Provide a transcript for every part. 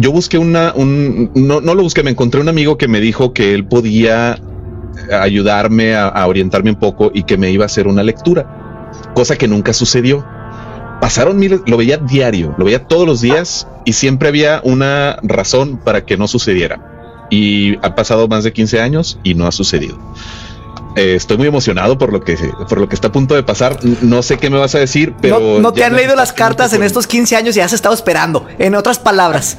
yo busqué una, un, no, no lo busqué, me encontré un amigo que me dijo que él podía ayudarme a, orientarme un poco y que me iba a hacer una lectura, cosa que nunca sucedió. Pasaron miles, lo veía diario, lo veía todos los días y siempre había una razón para que no sucediera. Y ha pasado más de 15 años y no ha sucedido. Eh, estoy muy emocionado por lo que por lo que está a punto de pasar. No sé qué me vas a decir, pero no, te han leído las cartas en estos 15 años y has estado esperando. En otras palabras.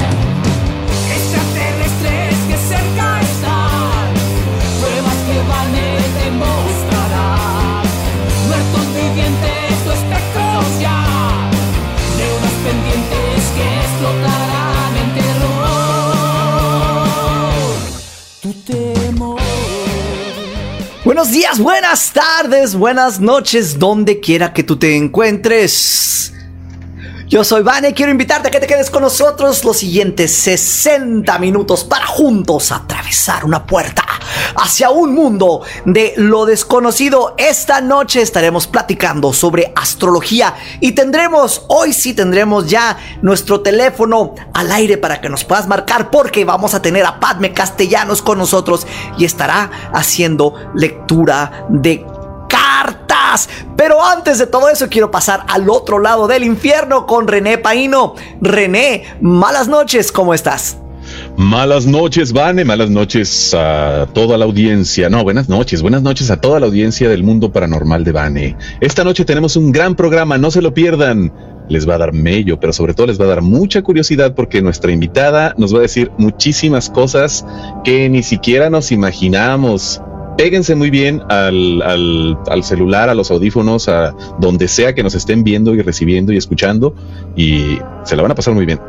Buenos días, buenas tardes, buenas noches, donde quiera que tú te encuentres. Yo soy Vane, quiero invitarte a que te quedes con nosotros los siguientes 60 minutos para juntos atravesar una puerta hacia un mundo de lo desconocido. Esta noche estaremos platicando sobre astrología y tendremos, hoy sí tendremos ya nuestro teléfono al aire para que nos puedas marcar porque vamos a tener a Padme Castellanos con nosotros y estará haciendo lectura de Pero antes de todo eso quiero pasar al otro lado del infierno con René Paino. René, malas noches, ¿cómo estás? Malas noches, Vane, malas noches a toda la audiencia. No, buenas noches, buenas noches a toda la audiencia del mundo paranormal de Vane. Esta noche tenemos un gran programa, no se lo pierdan. Les va a dar mello, pero sobre todo les va a dar mucha curiosidad porque nuestra invitada nos va a decir muchísimas cosas que ni siquiera nos imaginamos péguense muy bien al, al, al, celular, a los audífonos, a donde sea que nos estén viendo y recibiendo y escuchando y se la van a pasar muy bien.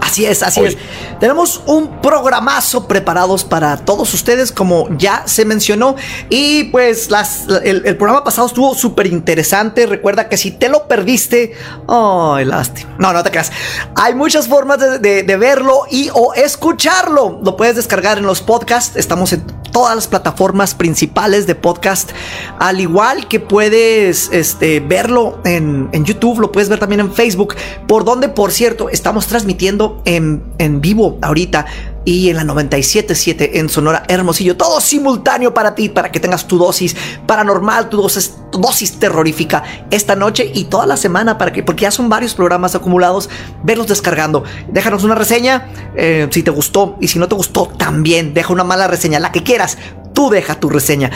Así es, así Hoy. es. Tenemos un programazo preparados para todos ustedes, como ya se mencionó. Y pues las, el, el programa pasado estuvo súper interesante. Recuerda que si te lo perdiste, ay, lástima. No, no te creas. Hay muchas formas de, de, de verlo y o escucharlo. Lo puedes descargar en los podcasts. Estamos en todas las plataformas principales de podcast. Al igual que puedes este, verlo en, en YouTube, lo puedes ver también en Facebook. Por donde, por cierto, estamos transmitiendo en, en vivo ahorita y en la 97.7 en Sonora Hermosillo. Todo simultáneo para ti, para que tengas tu dosis paranormal, tu dosis, dosis terrorífica esta noche y toda la semana, para que, porque ya son varios programas acumulados, verlos descargando. Déjanos una reseña eh, si te gustó y si no te gustó también, deja una mala reseña, la que quieras, tú deja tu reseña.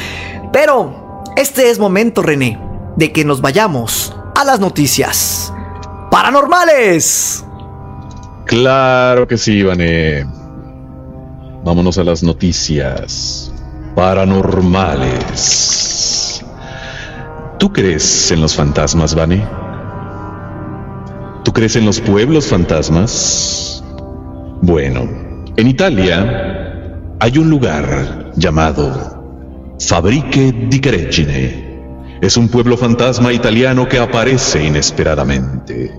Pero este es momento, René, de que nos vayamos a las noticias paranormales. Claro que sí, Ivane. Vámonos a las noticias paranormales. ¿Tú crees en los fantasmas, Vane? ¿Tú crees en los pueblos fantasmas? Bueno, en Italia hay un lugar llamado Fabrique di Caregine. Es un pueblo fantasma italiano que aparece inesperadamente.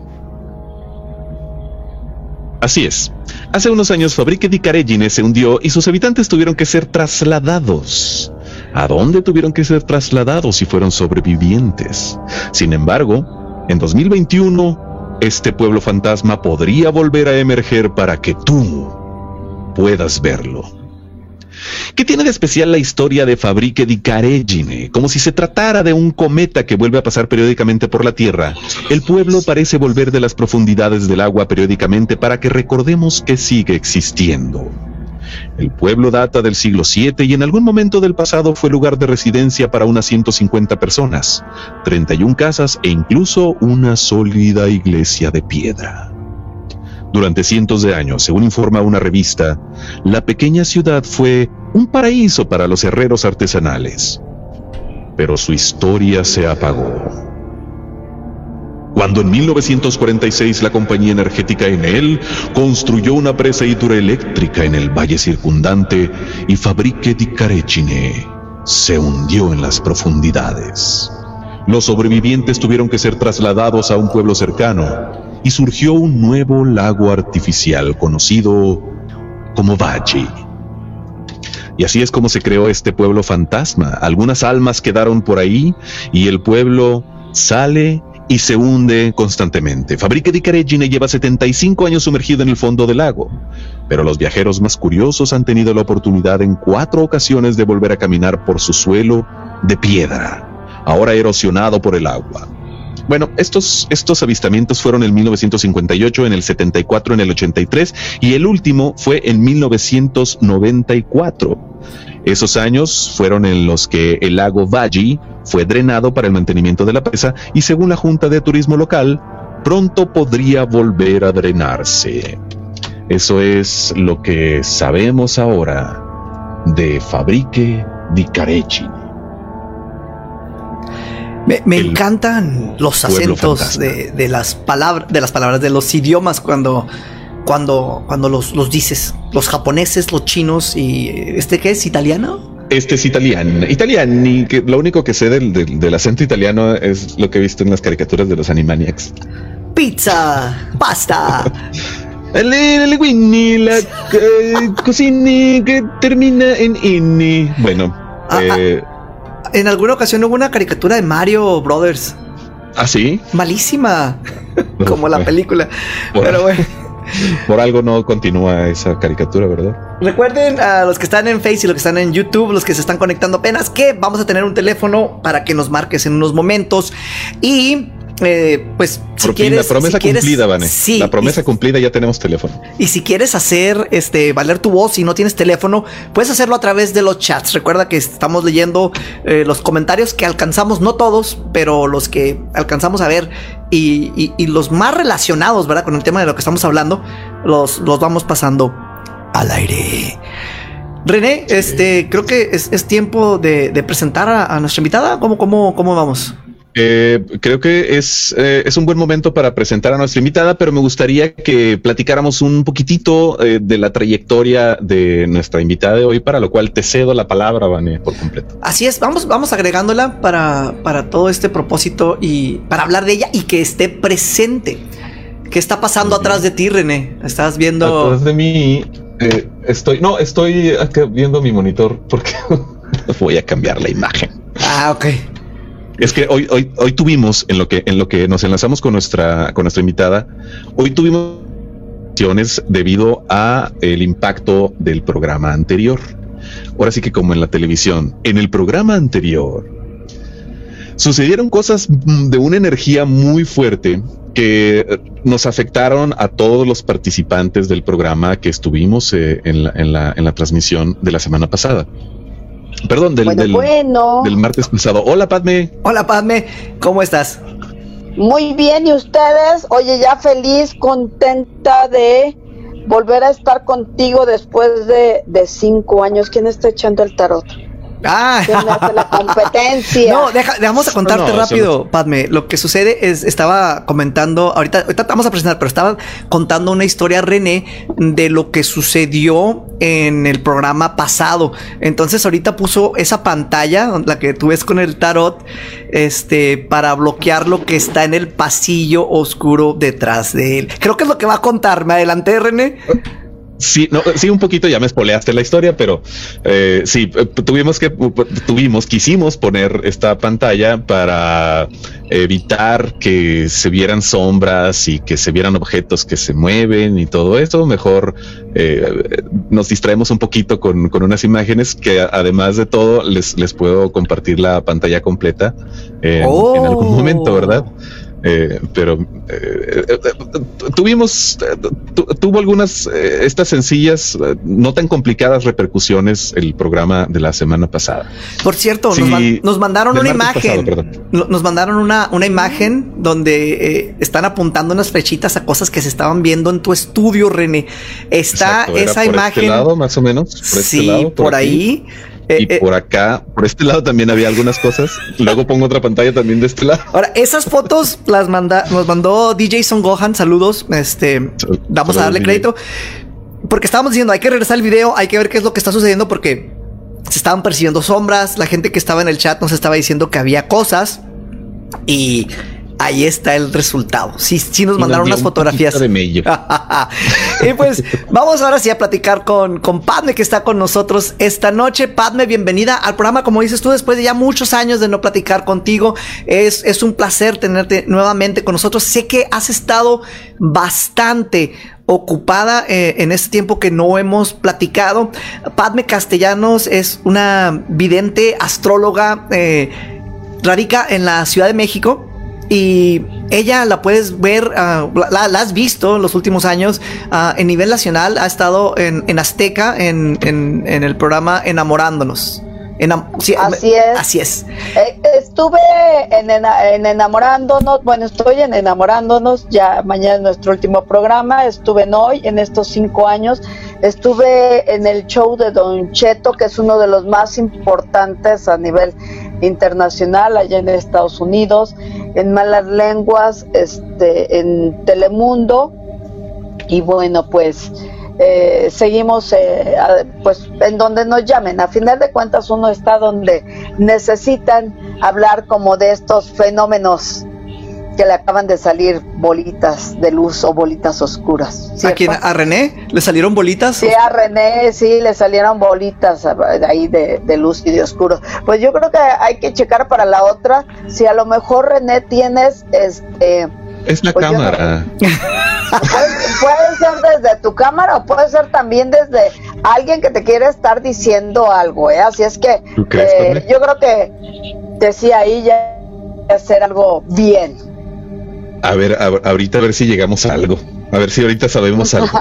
Así es. Hace unos años Fabrique di Caregine se hundió y sus habitantes tuvieron que ser trasladados. ¿A dónde tuvieron que ser trasladados si fueron sobrevivientes? Sin embargo, en 2021, este pueblo fantasma podría volver a emerger para que tú puedas verlo. ¿Qué tiene de especial la historia de Fabrique di Caregine? Como si se tratara de un cometa que vuelve a pasar periódicamente por la Tierra, el pueblo parece volver de las profundidades del agua periódicamente para que recordemos que sigue existiendo. El pueblo data del siglo VII y en algún momento del pasado fue lugar de residencia para unas 150 personas, 31 casas e incluso una sólida iglesia de piedra. Durante cientos de años, según informa una revista, la pequeña ciudad fue un paraíso para los herreros artesanales. Pero su historia se apagó. Cuando en 1946 la compañía energética Enel construyó una presa hidroeléctrica en el valle circundante y Fabrique di Caregine se hundió en las profundidades. Los sobrevivientes tuvieron que ser trasladados a un pueblo cercano y surgió un nuevo lago artificial conocido como Valle. Y así es como se creó este pueblo fantasma. Algunas almas quedaron por ahí y el pueblo sale y se hunde constantemente. Fabrique di Caregine lleva 75 años sumergido en el fondo del lago, pero los viajeros más curiosos han tenido la oportunidad en cuatro ocasiones de volver a caminar por su suelo de piedra, ahora erosionado por el agua. Bueno, estos, estos avistamientos fueron en 1958, en el 74, en el 83 y el último fue en 1994. Esos años fueron en los que el lago Valle fue drenado para el mantenimiento de la presa y según la Junta de Turismo local, pronto podría volver a drenarse. Eso es lo que sabemos ahora de Fabrique di Careggi. Me, encantan los acentos de, las palabras, de las palabras, de los idiomas cuando, cuando, cuando los, los dices. Los japoneses, los chinos y este qué es italiano. Este es italiano. Italiano, y que lo único que sé del, del, acento italiano es lo que he visto en las caricaturas de los Animaniacs. Pizza, pasta. Le, la eh, cocina que termina en inni. Bueno, ah, ah. En alguna ocasión hubo una caricatura de Mario Brothers. ¿Ah, sí? Malísima. como la película. Pero bueno. Por algo no continúa esa caricatura, ¿verdad? Recuerden a los que están en Facebook y los que están en YouTube, los que se están conectando apenas, que vamos a tener un teléfono para que nos marques en unos momentos. Y eh, pues si quieres, la promesa cumplida, Vane. Sí, la promesa cumplida ya tenemos teléfono. Y si quieres hacer este valer tu voz y no tienes teléfono, puedes hacerlo a través de los chats. Recuerda que estamos leyendo eh, los comentarios que alcanzamos, no todos, pero los que alcanzamos a ver y, los más relacionados, ¿verdad? Con el tema de lo que estamos hablando, los, los vamos pasando al aire. René, este, creo que es, tiempo de, presentar a, nuestra invitada. ¿Cómo, cómo, cómo vamos? Eh, creo que es, eh, es un buen momento para presentar a nuestra invitada, pero me gustaría que platicáramos un poquitito eh, de la trayectoria de nuestra invitada de hoy, para lo cual te cedo la palabra, Vane, por completo. Así es, vamos, vamos agregándola para, para todo este propósito y para hablar de ella y que esté presente. ¿Qué está pasando atrás de ti, René? ¿Estás viendo? Atrás de mí, estoy, no, estoy viendo mi monitor porque voy a cambiar la imagen. Ah, ok. Es que hoy, hoy, hoy tuvimos, en lo que, en lo que nos enlazamos con nuestra, con nuestra invitada, hoy tuvimos debido a el impacto del programa anterior. Ahora sí que como en la televisión, en el programa anterior sucedieron cosas de una energía muy fuerte que nos afectaron a todos los participantes del programa que estuvimos eh, en, la, en, la, en la transmisión de la semana pasada. Perdón, del, del, martes pasado. Hola, Padme. Hola, Padme. ¿Cómo estás? Muy bien, ¿y ustedes? Oye, ya feliz, contenta de volver a estar contigo después de, de cinco años. ¿Quién está echando el tarot? Ah, la competencia. No, deja, vamos a contarte rápido, Padme. Lo que sucede es, estaba comentando, ahorita, ahorita vamos a presentar, pero estaba contando una historia, René, de lo que sucedió en el programa pasado. Entonces, ahorita puso esa pantalla, la que tú ves con el tarot, este, para bloquear lo que está en el pasillo oscuro detrás de él. Creo que es lo que va a contar. ¿Me adelanté, René? Sí, no, sí, un poquito ya me espoleaste la historia, pero eh, sí, eh, tuvimos que, tuvimos, quisimos poner esta pantalla para evitar que se vieran sombras y que se vieran objetos que se mueven y todo eso. Mejor eh, nos distraemos un poquito con, con, unas imágenes que además de todo les, les puedo compartir la pantalla completa en, en algún momento, ¿verdad? Eh, pero eh, eh, tuvimos, tuvo algunas, estas sencillas, no tan complicadas repercusiones el programa de la semana pasada. Por cierto, nos, mandaron una imagen. nos mandaron una, una imagen donde están apuntando unas flechitas a cosas que se estaban viendo en tu estudio, René. Está esa este imagen. Este lado, más o menos. Por este sí, por, ahí. Eh, y eh, por acá, por este lado también había algunas cosas. Luego pongo otra pantalla también de este lado. Ahora, esas fotos las manda, nos mandó DJ Son Gohan. Saludos. Este, vamos a darle crédito. Porque estábamos diciendo, hay que regresar el video, hay que ver qué es lo que está sucediendo porque se estaban persiguiendo sombras. La gente que estaba en el chat nos estaba diciendo que había cosas y ahí está el resultado. Sí, sí nos mandaron unas fotografías. De mello. y pues vamos ahora sí a platicar con, con Padme que está con nosotros esta noche. Padme, bienvenida al programa. Como dices tú, después de ya muchos años de no platicar contigo, es, es un placer tenerte nuevamente con nosotros. Sé que has estado bastante ocupada eh, en este tiempo que no hemos platicado. Padme Castellanos es una vidente astróloga, eh, radica en la Ciudad de México. Y ella la puedes ver, ah, la, has visto en los últimos años uh, en nivel nacional, ha estado en, en Azteca, en, en, en el programa Enamorándonos así es. Así es. Eh, estuve en, enamorándonos, bueno, estoy en enamorándonos, ya mañana es nuestro último programa, estuve en hoy, en estos cinco años, estuve en el show de Don Cheto, que es uno de los más importantes a nivel internacional allá en Estados Unidos, en Malas Lenguas, este, en Telemundo, y bueno, pues eh, seguimos eh, pues en donde nos llamen. A final de cuentas uno está donde necesitan hablar como de estos fenómenos que le acaban de salir bolitas de luz o bolitas oscuras. ¿A quién? ¿A René? ¿Le salieron bolitas? Sí, a René, sí, le salieron bolitas ahí de, de, luz y de oscuro. Pues yo creo que hay que checar para la otra si a lo mejor René tienes este es la pues cámara. puede, ser desde tu cámara o puede ser también desde alguien que te quiere estar diciendo algo, ¿eh? Así es que eh, yo creo que decía ahí ya hacer algo bien. A ver, ahorita a ver si llegamos a algo. A ver si ahorita sabemos algo.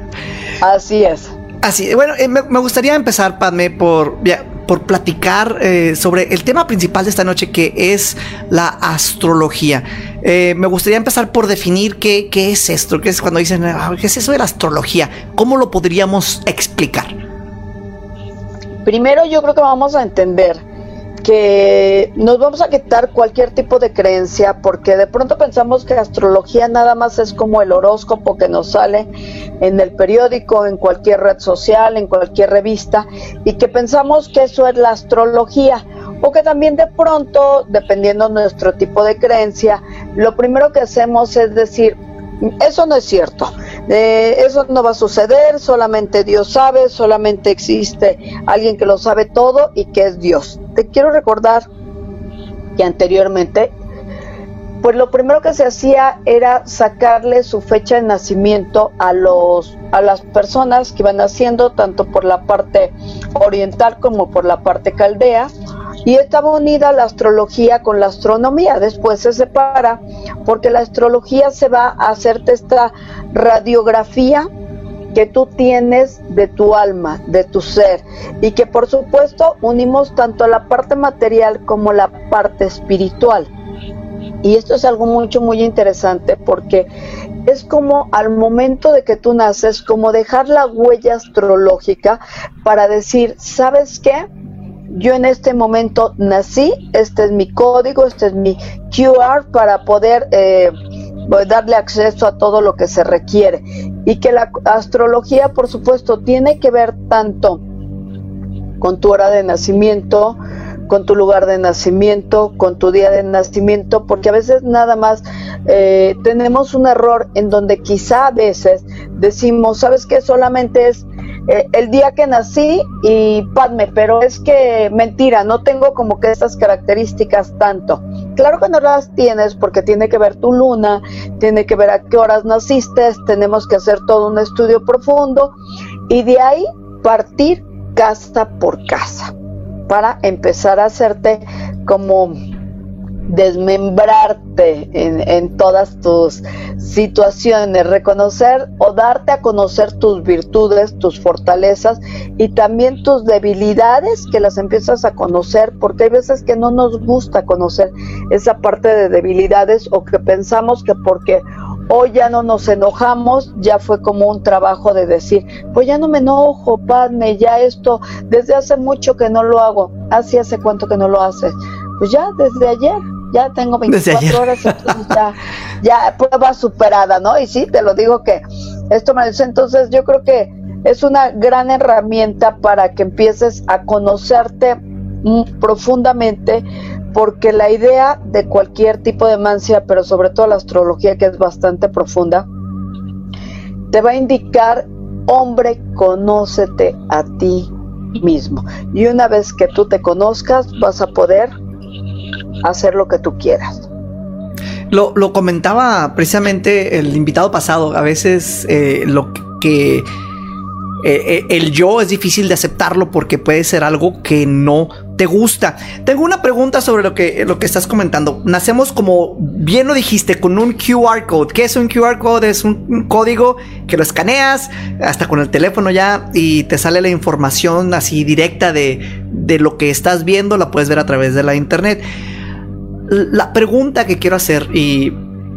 Así es. Así, bueno, eh, me, gustaría empezar, Padme, por, por platicar eh, sobre el tema principal de esta noche, que es la astrología. Eh, me gustaría empezar por definir qué, qué es esto, qué es cuando dicen, ah, ¿qué es eso de la astrología? ¿Cómo lo podríamos explicar? Primero yo creo que vamos a entender que nos vamos a quitar cualquier tipo de creencia porque de pronto pensamos que astrología nada más es como el horóscopo que nos sale en el periódico, en cualquier red social, en cualquier revista y que pensamos que eso es la astrología o que también de pronto, dependiendo de nuestro tipo de creencia, lo primero que hacemos es decir, eso no es cierto. Eh, eso no va a suceder, solamente Dios sabe, solamente existe alguien que lo sabe todo y que es Dios. Te quiero recordar que anteriormente, pues lo primero que se hacía era sacarle su fecha de nacimiento a los a las personas que iban naciendo tanto por la parte oriental como por la parte caldea y estaba unida la astrología con la astronomía. Después se separa porque la astrología se va a hacerte esta radiografía que tú tienes de tu alma, de tu ser, y que por supuesto unimos tanto la parte material como la parte espiritual. Y esto es algo mucho, muy interesante porque es como al momento de que tú naces, como dejar la huella astrológica para decir, ¿sabes qué? Yo en este momento nací, este es mi código, este es mi QR para poder eh, darle acceso a todo lo que se requiere. Y que la astrología, por supuesto, tiene que ver tanto con tu hora de nacimiento, con tu lugar de nacimiento, con tu día de nacimiento, porque a veces nada más eh, tenemos un error en donde quizá a veces decimos, ¿sabes qué? Solamente es eh, el día que nací y Padme, pero es que mentira, no tengo como que estas características tanto. Claro que no las tienes porque tiene que ver tu luna, tiene que ver a qué horas naciste, tenemos que hacer todo un estudio profundo y de ahí partir casa por casa para empezar a hacerte como desmembrarte en, todas tus situaciones, reconocer o darte a conocer tus virtudes, tus fortalezas y también tus debilidades que las empiezas a conocer, porque hay veces que no nos gusta conocer esa parte de debilidades o que pensamos que porque hoy ya no nos enojamos, ya fue como un trabajo de decir, pues ya no me enojo, padme, ya esto, desde hace mucho que no lo hago, así hace cuánto que no lo haces, pues ya desde ayer, ya tengo 24 horas, entonces ya, ya prueba superada, ¿no? Y sí, te lo digo que esto me dice, entonces yo creo que es una gran herramienta para que empieces a conocerte profundamente, porque la idea de cualquier tipo de mancia, pero sobre todo la astrología que es bastante profunda, te va a indicar, hombre, conócete a ti mismo. Y una vez que tú te conozcas, vas a poder hacer lo que tú quieras. Lo, lo comentaba precisamente el invitado pasado. A veces eh, lo que eh, eh, el yo es difícil de aceptarlo porque puede ser algo que no te gusta. Tengo una pregunta sobre lo que, lo que estás comentando. Nacemos como bien lo dijiste, con un QR code. ¿Qué es un QR code? Es un, un código que lo escaneas hasta con el teléfono ya y te sale la información así directa de, de lo que estás viendo. La puedes ver a través de la internet. La pregunta que quiero hacer y,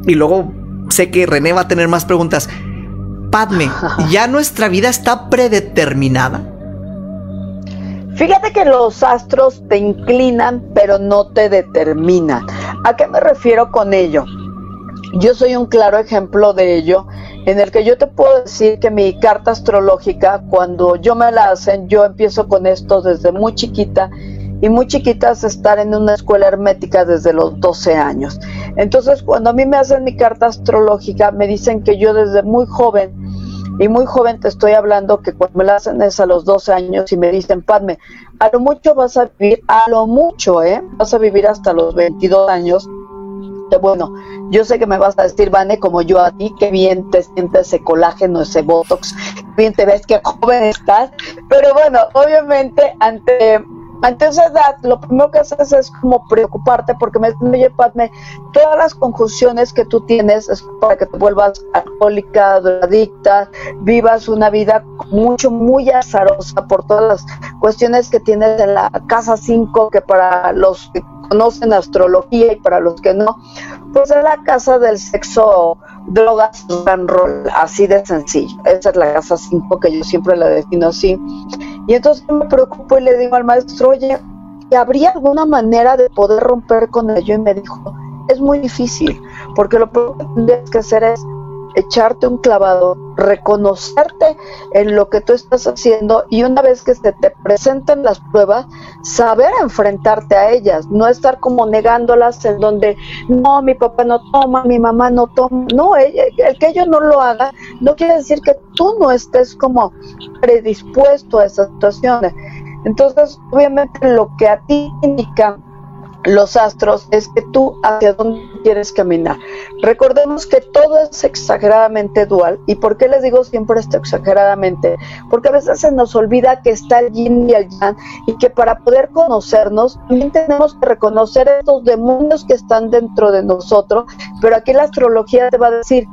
y luego sé que René va a tener más preguntas. Padme, ¿ya nuestra vida está predeterminada? Fíjate que los astros te inclinan, pero no te determinan. ¿A qué me refiero con ello? Yo soy un claro ejemplo de ello, en el que yo te puedo decir que mi carta astrológica, cuando yo me la hacen, yo empiezo con esto desde muy chiquita y muy chiquitas estar en una escuela hermética desde los 12 años. Entonces, cuando a mí me hacen mi carta astrológica, me dicen que yo desde muy joven, y muy joven te estoy hablando que cuando me la hacen es a los 12 años y me dicen, Padme, a lo mucho vas a vivir, a lo mucho, ¿eh? Vas a vivir hasta los 22 años. Que bueno, yo sé que me vas a decir, Vane, como yo a ti, que bien te sientes ese colágeno, ese botox, bien te ves que joven estás. Pero bueno, obviamente ante ante esa edad, lo primero que haces es como preocuparte porque me oye, Padme, todas las conjunciones que tú tienes es para que te vuelvas alcohólica, adicta, vivas una vida mucho, muy azarosa por todas las cuestiones que tienes en la casa 5, que para los que conocen astrología y para los que no, pues es la casa del sexo, drogas, rock así de sencillo. Esa es la casa 5 que yo siempre la defino así. Y entonces me preocupo y le digo al maestro, oye, ¿habría alguna manera de poder romper con ello? Y me dijo, es muy difícil, porque lo primero que tendrías que hacer es echarte un clavado, reconocerte en lo que tú estás haciendo y una vez que se te presenten las pruebas, saber enfrentarte a ellas, no estar como negándolas en donde no, mi papá no toma, mi mamá no toma, no, el, el que ellos no lo hagan no quiere decir que tú no estés como predispuesto a esas situaciones. Entonces, obviamente lo que a ti indica los astros es que tú hacia dónde quieres caminar. Recordemos que todo es exageradamente dual. ¿Y por qué les digo siempre esto exageradamente? Porque a veces se nos olvida que está el yin y el yang y que para poder conocernos también tenemos que reconocer estos demonios que están dentro de nosotros. Pero aquí la astrología te va a decir,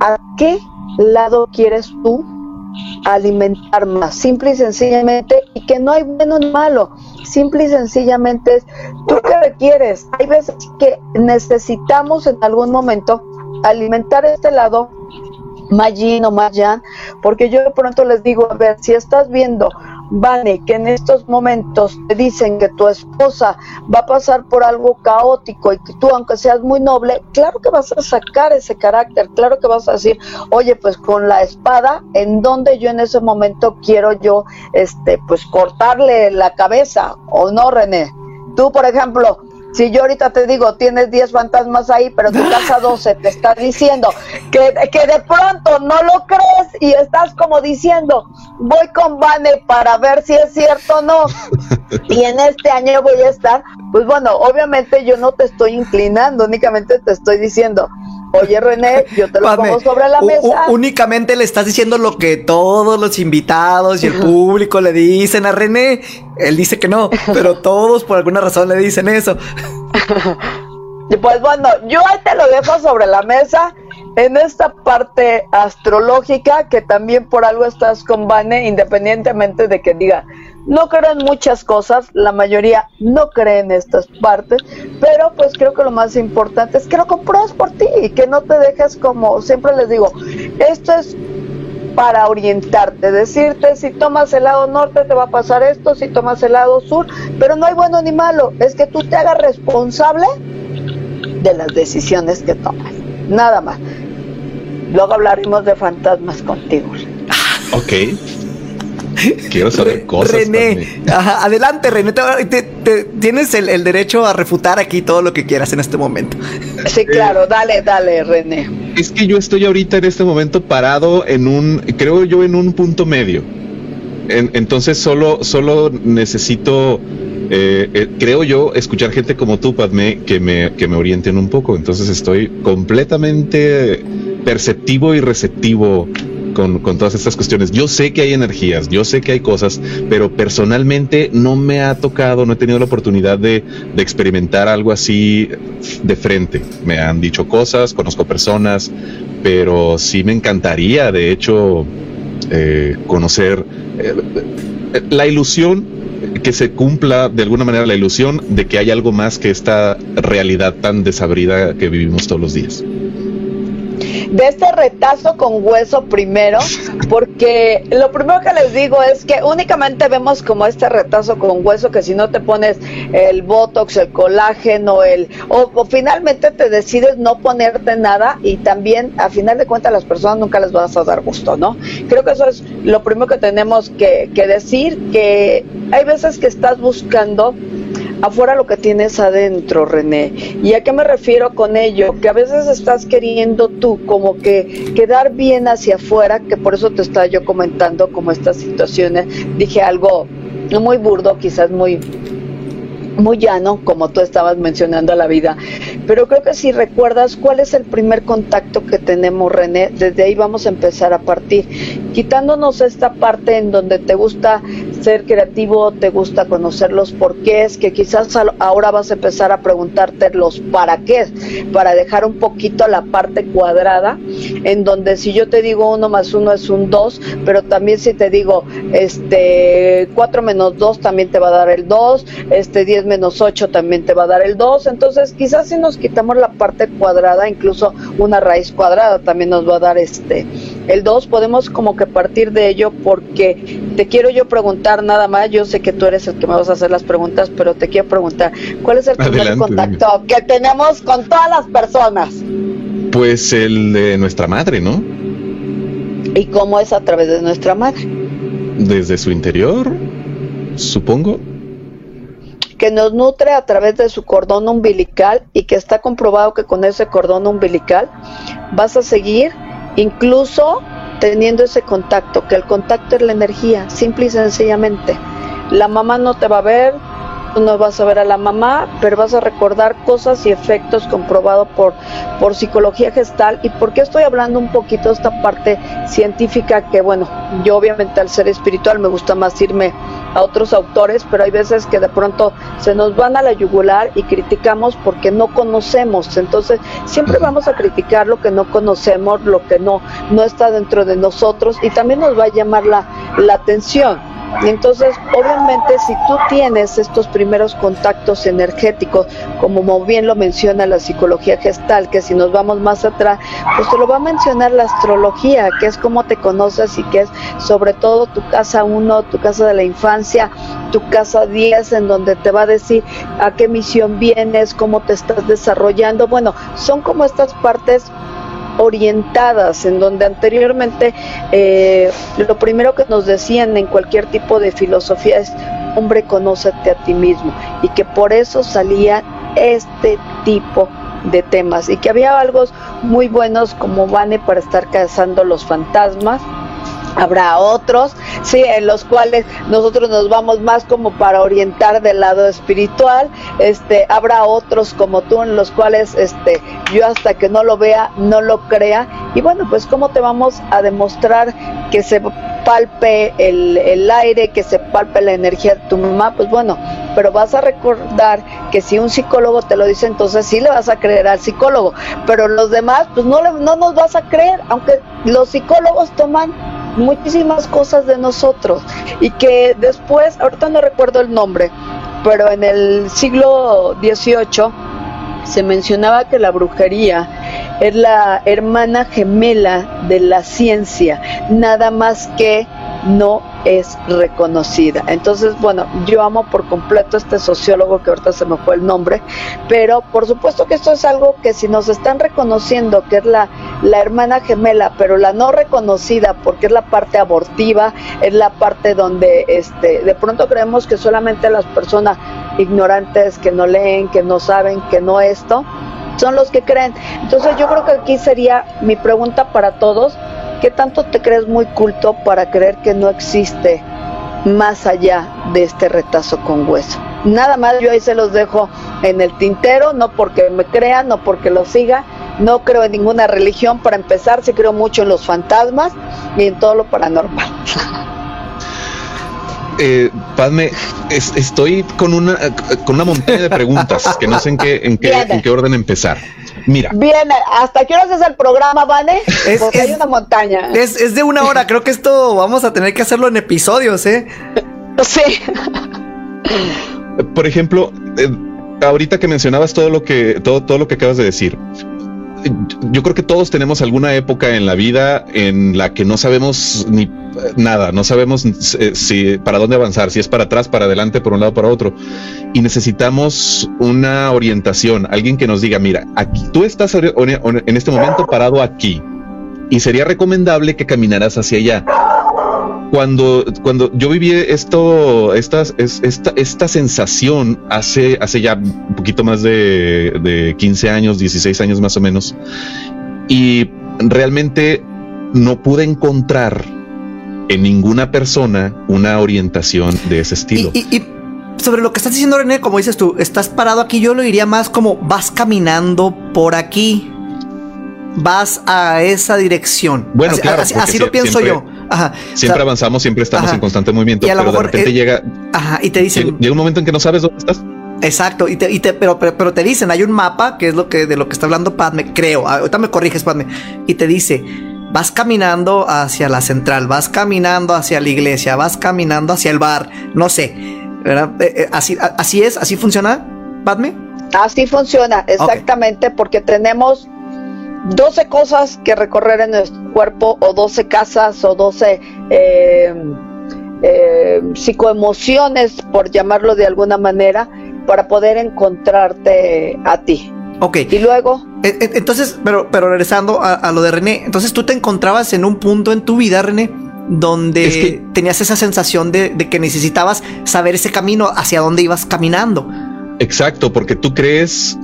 ¿a qué lado quieres tú alimentar más, simple y sencillamente, y que no hay bueno ni malo, simple y sencillamente es, ¿tú qué requieres? Hay veces que necesitamos en algún momento alimentar este lado más o más yang, porque yo de pronto les digo, a ver, si estás viendo Vane, que en estos momentos te dicen que tu esposa va a pasar por algo caótico y que tú, aunque seas muy noble, claro que vas a sacar ese carácter, claro que vas a decir, oye, pues con la espada, ¿en donde yo en ese momento quiero yo, este, pues cortarle la cabeza? ¿O no, René? Tú, por ejemplo, si yo ahorita te digo, tienes 10 fantasmas ahí, pero tu casa 12 te está diciendo que, que de pronto no lo crees y estás como diciendo, voy con Vane para ver si es cierto o no. Y en este año voy a estar, pues bueno, obviamente yo no te estoy inclinando, únicamente te estoy diciendo, Oye, René, yo te lo pongo sobre la mesa. únicamente le estás diciendo lo que todos los invitados y el público le dicen a René. Él dice que no, pero todos por alguna razón le dicen eso. Pues bueno, yo ahí te lo dejo sobre la mesa en esta parte astrológica que también por algo estás con Vane, independientemente de que diga, no creo en muchas cosas, la mayoría no cree en estas partes, pero pues creo que lo más importante es que lo compruebes por ti y que no te dejes como, siempre les digo, esto es para orientarte, decirte si tomas el lado norte te va a pasar esto, si tomas el lado sur, pero no hay bueno ni malo, es que tú te hagas responsable de las decisiones que tomas, nada más. Luego hablaremos de fantasmas contigo. Ok. Quiero saber cosas. René, adelante, René. tienes el, derecho a refutar aquí todo lo que quieras en este momento. Sí, claro, dale, dale, René. Es que yo estoy ahorita en este momento parado en un, creo yo, en un punto medio. entonces solo, solo necesito eh, eh, creo yo, escuchar gente como tú, Padme, que me, que me orienten un poco. Entonces estoy completamente perceptivo y receptivo con, todas estas cuestiones. Yo sé que hay energías, yo sé que hay cosas, pero personalmente no me ha tocado, no he tenido la oportunidad de, experimentar algo así de frente. Me han dicho cosas, conozco personas, pero sí me encantaría, de hecho, eh, conocer la ilusión que se cumpla de alguna manera la ilusión de que hay algo más que esta realidad tan desabrida que vivimos todos los días de este retazo con hueso primero, porque lo primero que les digo es que únicamente vemos como este retazo con hueso que si no te pones el botox, el colágeno, el o, finalmente te decides no ponerte nada y también a final de cuentas las personas nunca les vas a dar gusto, ¿no? Creo que eso es lo primero que tenemos que, que decir, que hay veces que estás buscando afuera lo que tienes adentro, René. ¿Y a qué me refiero con ello? Que a veces estás queriendo tú como que quedar bien hacia afuera, que por eso te estaba yo comentando como estas situaciones. Dije algo muy burdo, quizás muy muy llano, como tú estabas mencionando a la vida. Pero creo que si recuerdas cuál es el primer contacto que tenemos, René, desde ahí vamos a empezar a partir, quitándonos esta parte en donde te gusta ser creativo, te gusta conocer los porqués, que quizás ahora vas a empezar a preguntarte los para qué, para dejar un poquito la parte cuadrada, en donde si yo te digo uno más uno es un dos, pero también si te digo este 4 menos 2 también te va a dar el 2, este 10 menos 8 también te va a dar el 2. Entonces, quizás si nos quitamos la parte cuadrada, incluso una raíz cuadrada también nos va a dar este el 2. Podemos como que partir de ello porque te quiero yo preguntar nada más. Yo sé que tú eres el que me vas a hacer las preguntas, pero te quiero preguntar, ¿cuál es el primer contacto que tenemos con todas las personas? Pues el de nuestra madre, ¿no? ¿Y cómo es a través de nuestra madre? Desde su interior, supongo que nos nutre a través de su cordón umbilical y que está comprobado que con ese cordón umbilical vas a seguir incluso teniendo ese contacto, que el contacto es la energía, simple y sencillamente. La mamá no te va a ver, no vas a ver a la mamá, pero vas a recordar cosas y efectos comprobados por, por psicología gestal. ¿Y por qué estoy hablando un poquito de esta parte científica? Que bueno, yo obviamente al ser espiritual me gusta más irme a otros autores, pero hay veces que de pronto se nos van a la yugular y criticamos porque no conocemos. Entonces, siempre vamos a criticar lo que no conocemos, lo que no, no está dentro de nosotros y también nos va a llamar la, la atención. Entonces, obviamente, si tú tienes estos primeros contactos energéticos, como bien lo menciona la psicología gestal, que si nos vamos más atrás, pues te lo va a mencionar la astrología, que es cómo te conoces y que es sobre todo tu casa 1, tu casa de la infancia, tu casa 10, en donde te va a decir a qué misión vienes, cómo te estás desarrollando. Bueno, son como estas partes orientadas, en donde anteriormente eh, lo primero que nos decían en cualquier tipo de filosofía es, hombre, conócete a ti mismo, y que por eso salía este tipo de temas, y que había algo muy buenos como Vane para estar cazando los fantasmas, Habrá otros, sí, en los cuales nosotros nos vamos más como para orientar del lado espiritual. Este, habrá otros como tú en los cuales este, yo hasta que no lo vea, no lo crea. Y bueno, pues cómo te vamos a demostrar que se palpe el, el aire, que se palpe la energía de tu mamá, pues bueno, pero vas a recordar que si un psicólogo te lo dice, entonces sí le vas a creer al psicólogo, pero los demás, pues no, le, no nos vas a creer, aunque los psicólogos toman muchísimas cosas de nosotros y que después, ahorita no recuerdo el nombre, pero en el siglo XVIII se mencionaba que la brujería es la hermana gemela de la ciencia, nada más que no es reconocida. Entonces, bueno, yo amo por completo a este sociólogo que ahorita se me fue el nombre, pero por supuesto que esto es algo que si nos están reconociendo que es la la hermana gemela, pero la no reconocida porque es la parte abortiva, es la parte donde este, de pronto creemos que solamente las personas ignorantes que no leen, que no saben, que no esto, son los que creen. Entonces yo creo que aquí sería mi pregunta para todos, ¿qué tanto te crees muy culto para creer que no existe más allá de este retazo con hueso? Nada más yo ahí se los dejo en el tintero, no porque me crean, no porque lo siga, no creo en ninguna religión, para empezar, sí creo mucho en los fantasmas y en todo lo paranormal. Eh, Padme, estoy con una con una montaña de preguntas que no sé en qué en qué, en qué orden empezar. Mira. Bien, ¿hasta qué hora es el programa, Vane? Es, Porque hay una montaña. Es, es de una hora, creo que esto vamos a tener que hacerlo en episodios, ¿eh? Sí. Por ejemplo, eh, ahorita que mencionabas todo lo que todo todo lo que acabas de decir, yo creo que todos tenemos alguna época en la vida en la que no sabemos ni nada, no sabemos eh, si para dónde avanzar, si es para atrás, para adelante, por un lado, para otro, y necesitamos una orientación, alguien que nos diga, mira, aquí tú estás en este momento parado aquí, y sería recomendable que caminaras hacia allá cuando, cuando yo viví esto, esta, esta, esta sensación hace, hace ya un poquito más de, de 15 años, 16 años más o menos, y realmente no pude encontrar en ninguna persona una orientación de ese estilo. Y, sobre lo que estás diciendo, René, como dices tú, estás parado aquí, yo lo diría más como vas caminando por aquí, vas a esa dirección. Bueno, claro, así, lo pienso yo. Siempre avanzamos, siempre estamos en constante movimiento, pero de repente llega. Ajá, y te dicen. Llega un momento en que no sabes dónde estás. Exacto, y te, y te, pero, pero, te dicen, hay un mapa, que es lo que de lo que está hablando Padme, creo. Ahorita me corriges, Padme. Y te dice, vas caminando hacia la central, vas caminando hacia la iglesia, vas caminando hacia el bar, no sé. Eh, eh, así, así es, así funciona, Padme. Así funciona, exactamente, porque tenemos 12 cosas que recorrer en nuestro cuerpo o 12 casas o 12 eh, eh, psicoemociones, por llamarlo de alguna manera, para poder encontrarte a ti. Ok. Y luego. E, e, entonces, pero, pero regresando a, lo de René, entonces tú te encontrabas en un punto en tu vida, René, donde tenías esa sensación de, de, que necesitabas saber ese camino hacia dónde ibas caminando. Exacto, porque tú crees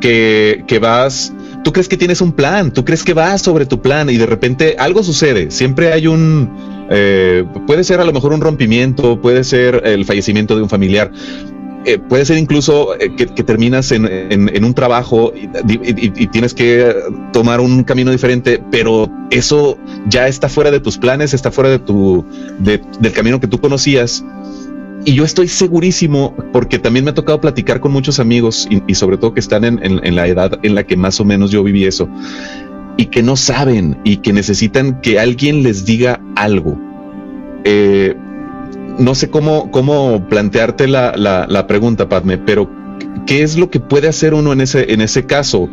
que, que vas tú crees que tienes un plan, tú crees que vas sobre tu plan y de repente algo sucede. Siempre hay un, eh, puede ser a lo mejor un rompimiento, puede ser el fallecimiento de un familiar. Eh, puede ser incluso eh, que, terminas en, un trabajo y, tienes que tomar un camino diferente, pero eso ya está fuera de tus planes, está fuera de tu, del camino que tú conocías y yo estoy segurísimo, porque también me ha tocado platicar con muchos amigos y, sobre todo que están en, la edad en la que más o menos yo viví eso, y que no saben y que necesitan que alguien les diga algo. Eh, no sé cómo, cómo plantearte la, pregunta, Padme, pero ¿qué es lo que puede hacer uno en ese, en ese caso?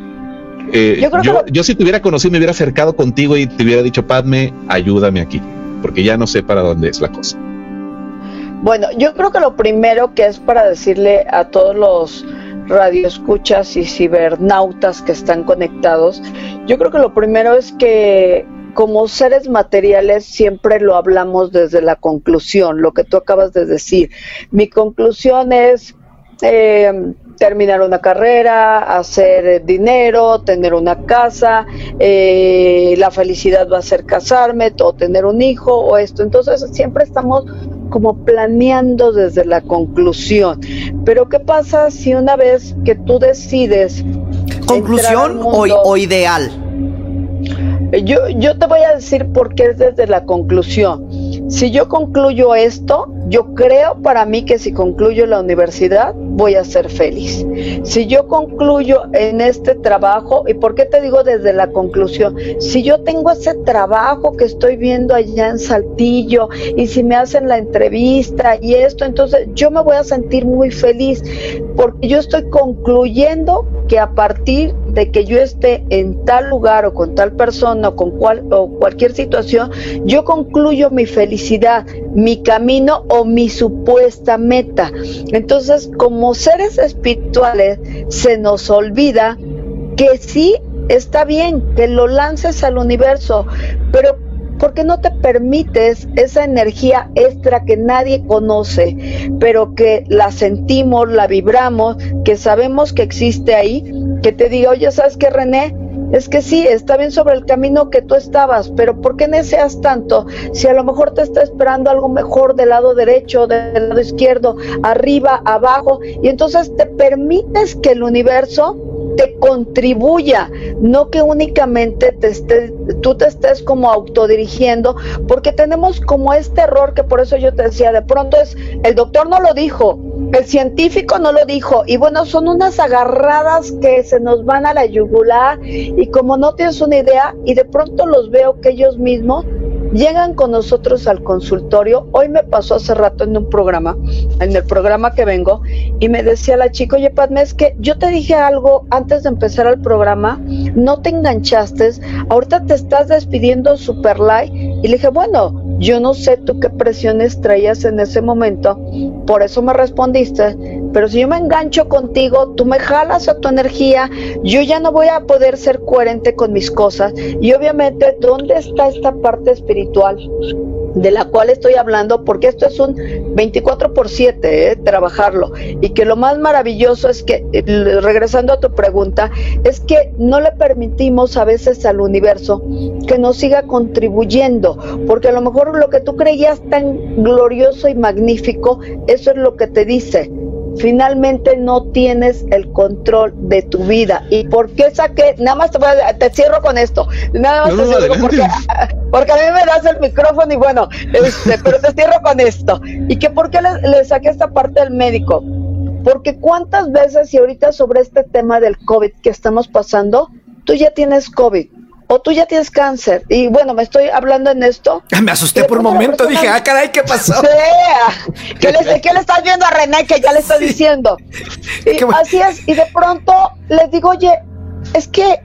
Eh, yo, yo, si te hubiera conocido, me hubiera acercado contigo y te hubiera dicho, Padme, ayúdame aquí, porque ya no sé para dónde es la cosa. Bueno, yo creo que lo primero que es para decirle a todos los radioescuchas y cibernautas que están conectados, yo creo que lo primero es que como seres materiales siempre lo hablamos desde la conclusión, lo que tú acabas de decir. Mi conclusión es eh, terminar una carrera, hacer dinero, tener una casa, eh, la felicidad va a ser casarme o tener un hijo o esto. Entonces siempre estamos como planeando desde la conclusión. Pero ¿qué pasa si una vez que tú decides... ¿Conclusión o, ideal? Yo, yo te voy a decir por qué es desde la conclusión. Si yo concluyo esto, yo creo para mí que si concluyo la universidad voy a ser feliz. Si yo concluyo en este trabajo, ¿y por qué te digo desde la conclusión? Si yo tengo ese trabajo que estoy viendo allá en Saltillo y si me hacen la entrevista y esto, entonces yo me voy a sentir muy feliz porque yo estoy concluyendo que a partir de que yo esté en tal lugar o con tal persona o con cual, o cualquier situación, yo concluyo mi felicidad, mi camino o mi supuesta meta. Entonces, como seres espirituales, se nos olvida que sí está bien que lo lances al universo, pero ¿por qué no te permites esa energía extra que nadie conoce, pero que la sentimos, la vibramos, que sabemos que existe ahí? Que te diga, oye, ¿sabes qué, René? Es que sí, está bien sobre el camino que tú estabas, pero ¿por qué deseas tanto? Si a lo mejor te está esperando algo mejor del lado derecho, del lado izquierdo, arriba, abajo, y entonces te permites que el universo te contribuya, no que únicamente te estés, tú te estés como autodirigiendo, porque tenemos como este error que por eso yo te decía, de pronto es, el doctor no lo dijo, el científico no lo dijo, y bueno, son unas agarradas que se nos van a la yugular, y como no tienes una idea, y de pronto los veo que ellos mismos llegan con nosotros al consultorio. Hoy me pasó hace rato en un programa, en el programa que vengo, y me decía la chica, oye Padme, es que yo te dije algo antes de empezar el programa, no te enganchaste, ahorita te estás despidiendo super light, y le dije, bueno, yo no sé tú qué presiones traías en ese momento, por eso me respondiste, pero si yo me engancho contigo, tú me jalas a tu energía, yo ya no voy a poder ser coherente con mis cosas. Y obviamente, ¿dónde está esta parte espiritual? de la cual estoy hablando, porque esto es un 24 por 7, eh, trabajarlo. Y que lo más maravilloso es que, eh, regresando a tu pregunta, es que no le permitimos a veces al universo que nos siga contribuyendo, porque a lo mejor lo que tú creías tan glorioso y magnífico, eso es lo que te dice finalmente no tienes el control de tu vida. ¿Y por qué saqué? Nada más te, cierro con esto. Nada más te cierro porque, porque, a mí me das el micrófono y bueno, este, pero te cierro con esto. ¿Y que por qué le, le saqué esta parte del médico? Porque cuántas veces y ahorita sobre este tema del COVID que estamos pasando, tú ya tienes COVID o tú ya tienes cáncer. Y bueno, me estoy hablando en esto. Me asusté por un momento, dije, ah, caray, ¿qué pasó? Sí, ¿qué le, ¿qué le estás viendo a René que ya le está diciendo? Y así es, y de pronto les digo, oye, es que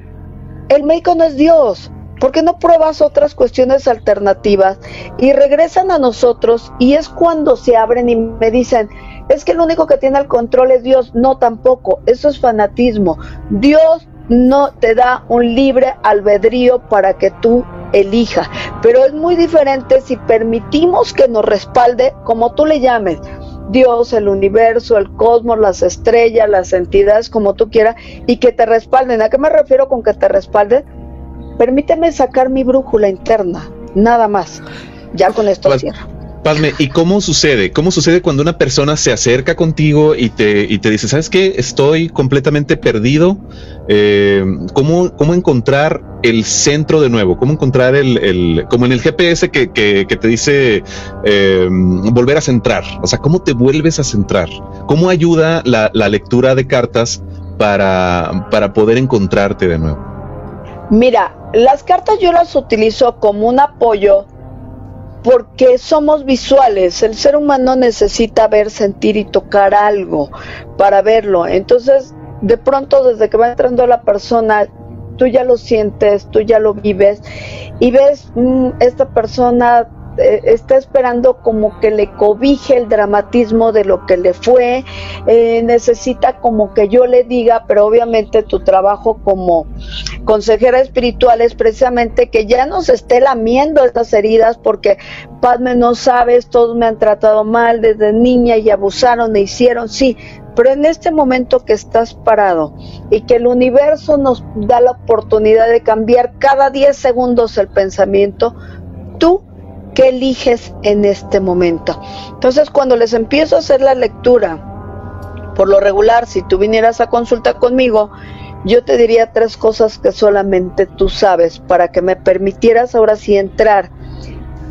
el médico no es Dios. ¿Por qué no pruebas otras cuestiones alternativas? Y regresan a nosotros y es cuando se abren y me dicen, es que el único que tiene el control es Dios. No, tampoco, eso es fanatismo. Dios no te da un libre albedrío para que tú elijas. Pero es muy diferente si permitimos que nos respalde, como tú le llames, Dios, el universo, el cosmos, las estrellas, las entidades, como tú quieras, y que te respalden. ¿A qué me refiero con que te respalden? Permíteme sacar mi brújula interna, nada más. Ya con esto cierro. Padme, ¿y cómo sucede? ¿Cómo sucede cuando una persona se acerca contigo y te, y te dice, ¿sabes qué? Estoy completamente perdido. Eh, ¿cómo, ¿Cómo encontrar el centro de nuevo? ¿Cómo encontrar el, el como en el GPS que, que, te dice eh, volver a centrar? O sea, ¿cómo te vuelves a centrar? ¿Cómo ayuda la, la lectura de cartas para, para poder encontrarte de nuevo? Mira, las cartas yo las utilizo como un apoyo porque somos visuales, el ser humano necesita ver, sentir y tocar algo para verlo. Entonces, de pronto desde que va entrando la persona, tú ya lo sientes, tú ya lo vives y ves, mm, esta persona eh, está esperando como que le cobije el dramatismo de lo que le fue, eh, necesita como que yo le diga, pero obviamente tu trabajo como consejera espiritual es precisamente que ya nos esté lamiendo estas heridas porque Padme no sabes, todos me han tratado mal desde niña y abusaron e hicieron, sí, pero en este momento que estás parado y que el universo nos da la oportunidad de cambiar cada 10 segundos el pensamiento, tú ¿Qué eliges en este momento? Entonces, cuando les empiezo a hacer la lectura, por lo regular, si tú vinieras a consulta conmigo, yo te diría tres cosas que solamente tú sabes para que me permitieras ahora sí entrar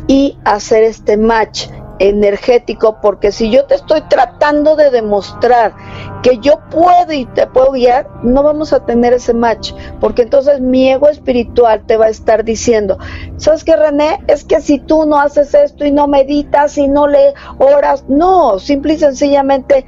y hacer este match energético, porque si yo te estoy tratando de demostrar que yo puedo y te puedo guiar, no vamos a tener ese match, porque entonces mi ego espiritual te va a estar diciendo, ¿sabes qué, René? Es que si tú no haces esto y no meditas y no le oras, no, simple y sencillamente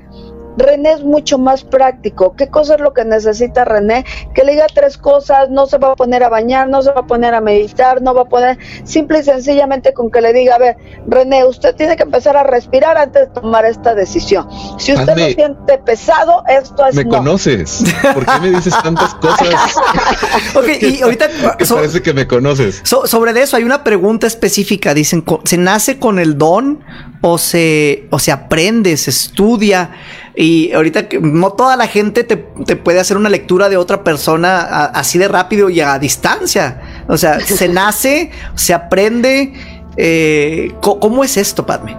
René es mucho más práctico. ¿Qué cosa es lo que necesita René? Que le diga tres cosas, no se va a poner a bañar, no se va a poner a meditar, no va a poner, simple y sencillamente con que le diga, a ver, René, usted tiene que empezar a respirar antes de tomar esta decisión. Si usted Ande. lo siente pesado, esto es ¿Me no. conoces? ¿Por qué me dices tantas cosas? Ok, y ahorita Que so- parece que me conoces. so- sobre de eso hay una pregunta específica. Dicen, ¿se nace con el don o se, o se aprende, se estudia? Y ahorita que no toda la gente te, te puede hacer una lectura de otra persona a- así de rápido y a distancia. O sea, se nace, se aprende. eh, ¿Cómo es esto, Padme?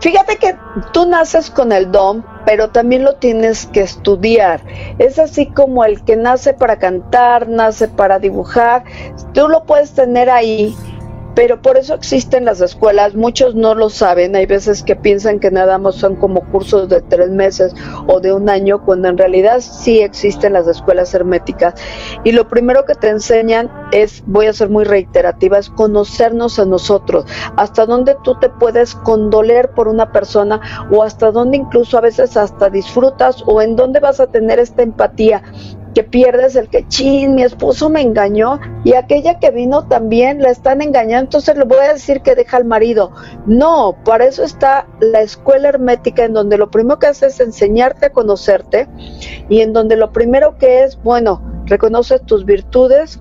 Fíjate que tú naces con el don, pero también lo tienes que estudiar. Es así como el que nace para cantar, nace para dibujar. Tú lo puedes tener ahí, pero por eso existen las escuelas. Muchos no lo saben. Hay veces que piensan que nada más son como cursos de tres meses o de un año, cuando en realidad sí existen las escuelas herméticas. Y lo primero que te enseñan es, voy a ser muy reiterativa, es conocernos a nosotros hasta dónde tú te puedes condoler por una persona o hasta dónde incluso a veces hasta disfrutas o en dónde vas a tener esta empatía que pierdes el que, chin, mi esposo me engañó y aquella que vino también la están engañando, entonces le voy a decir que deja al marido. No, para eso está la escuela hermética en donde lo primero que hace es enseñarte a conocerte y en donde lo primero que es, bueno, reconoces tus virtudes,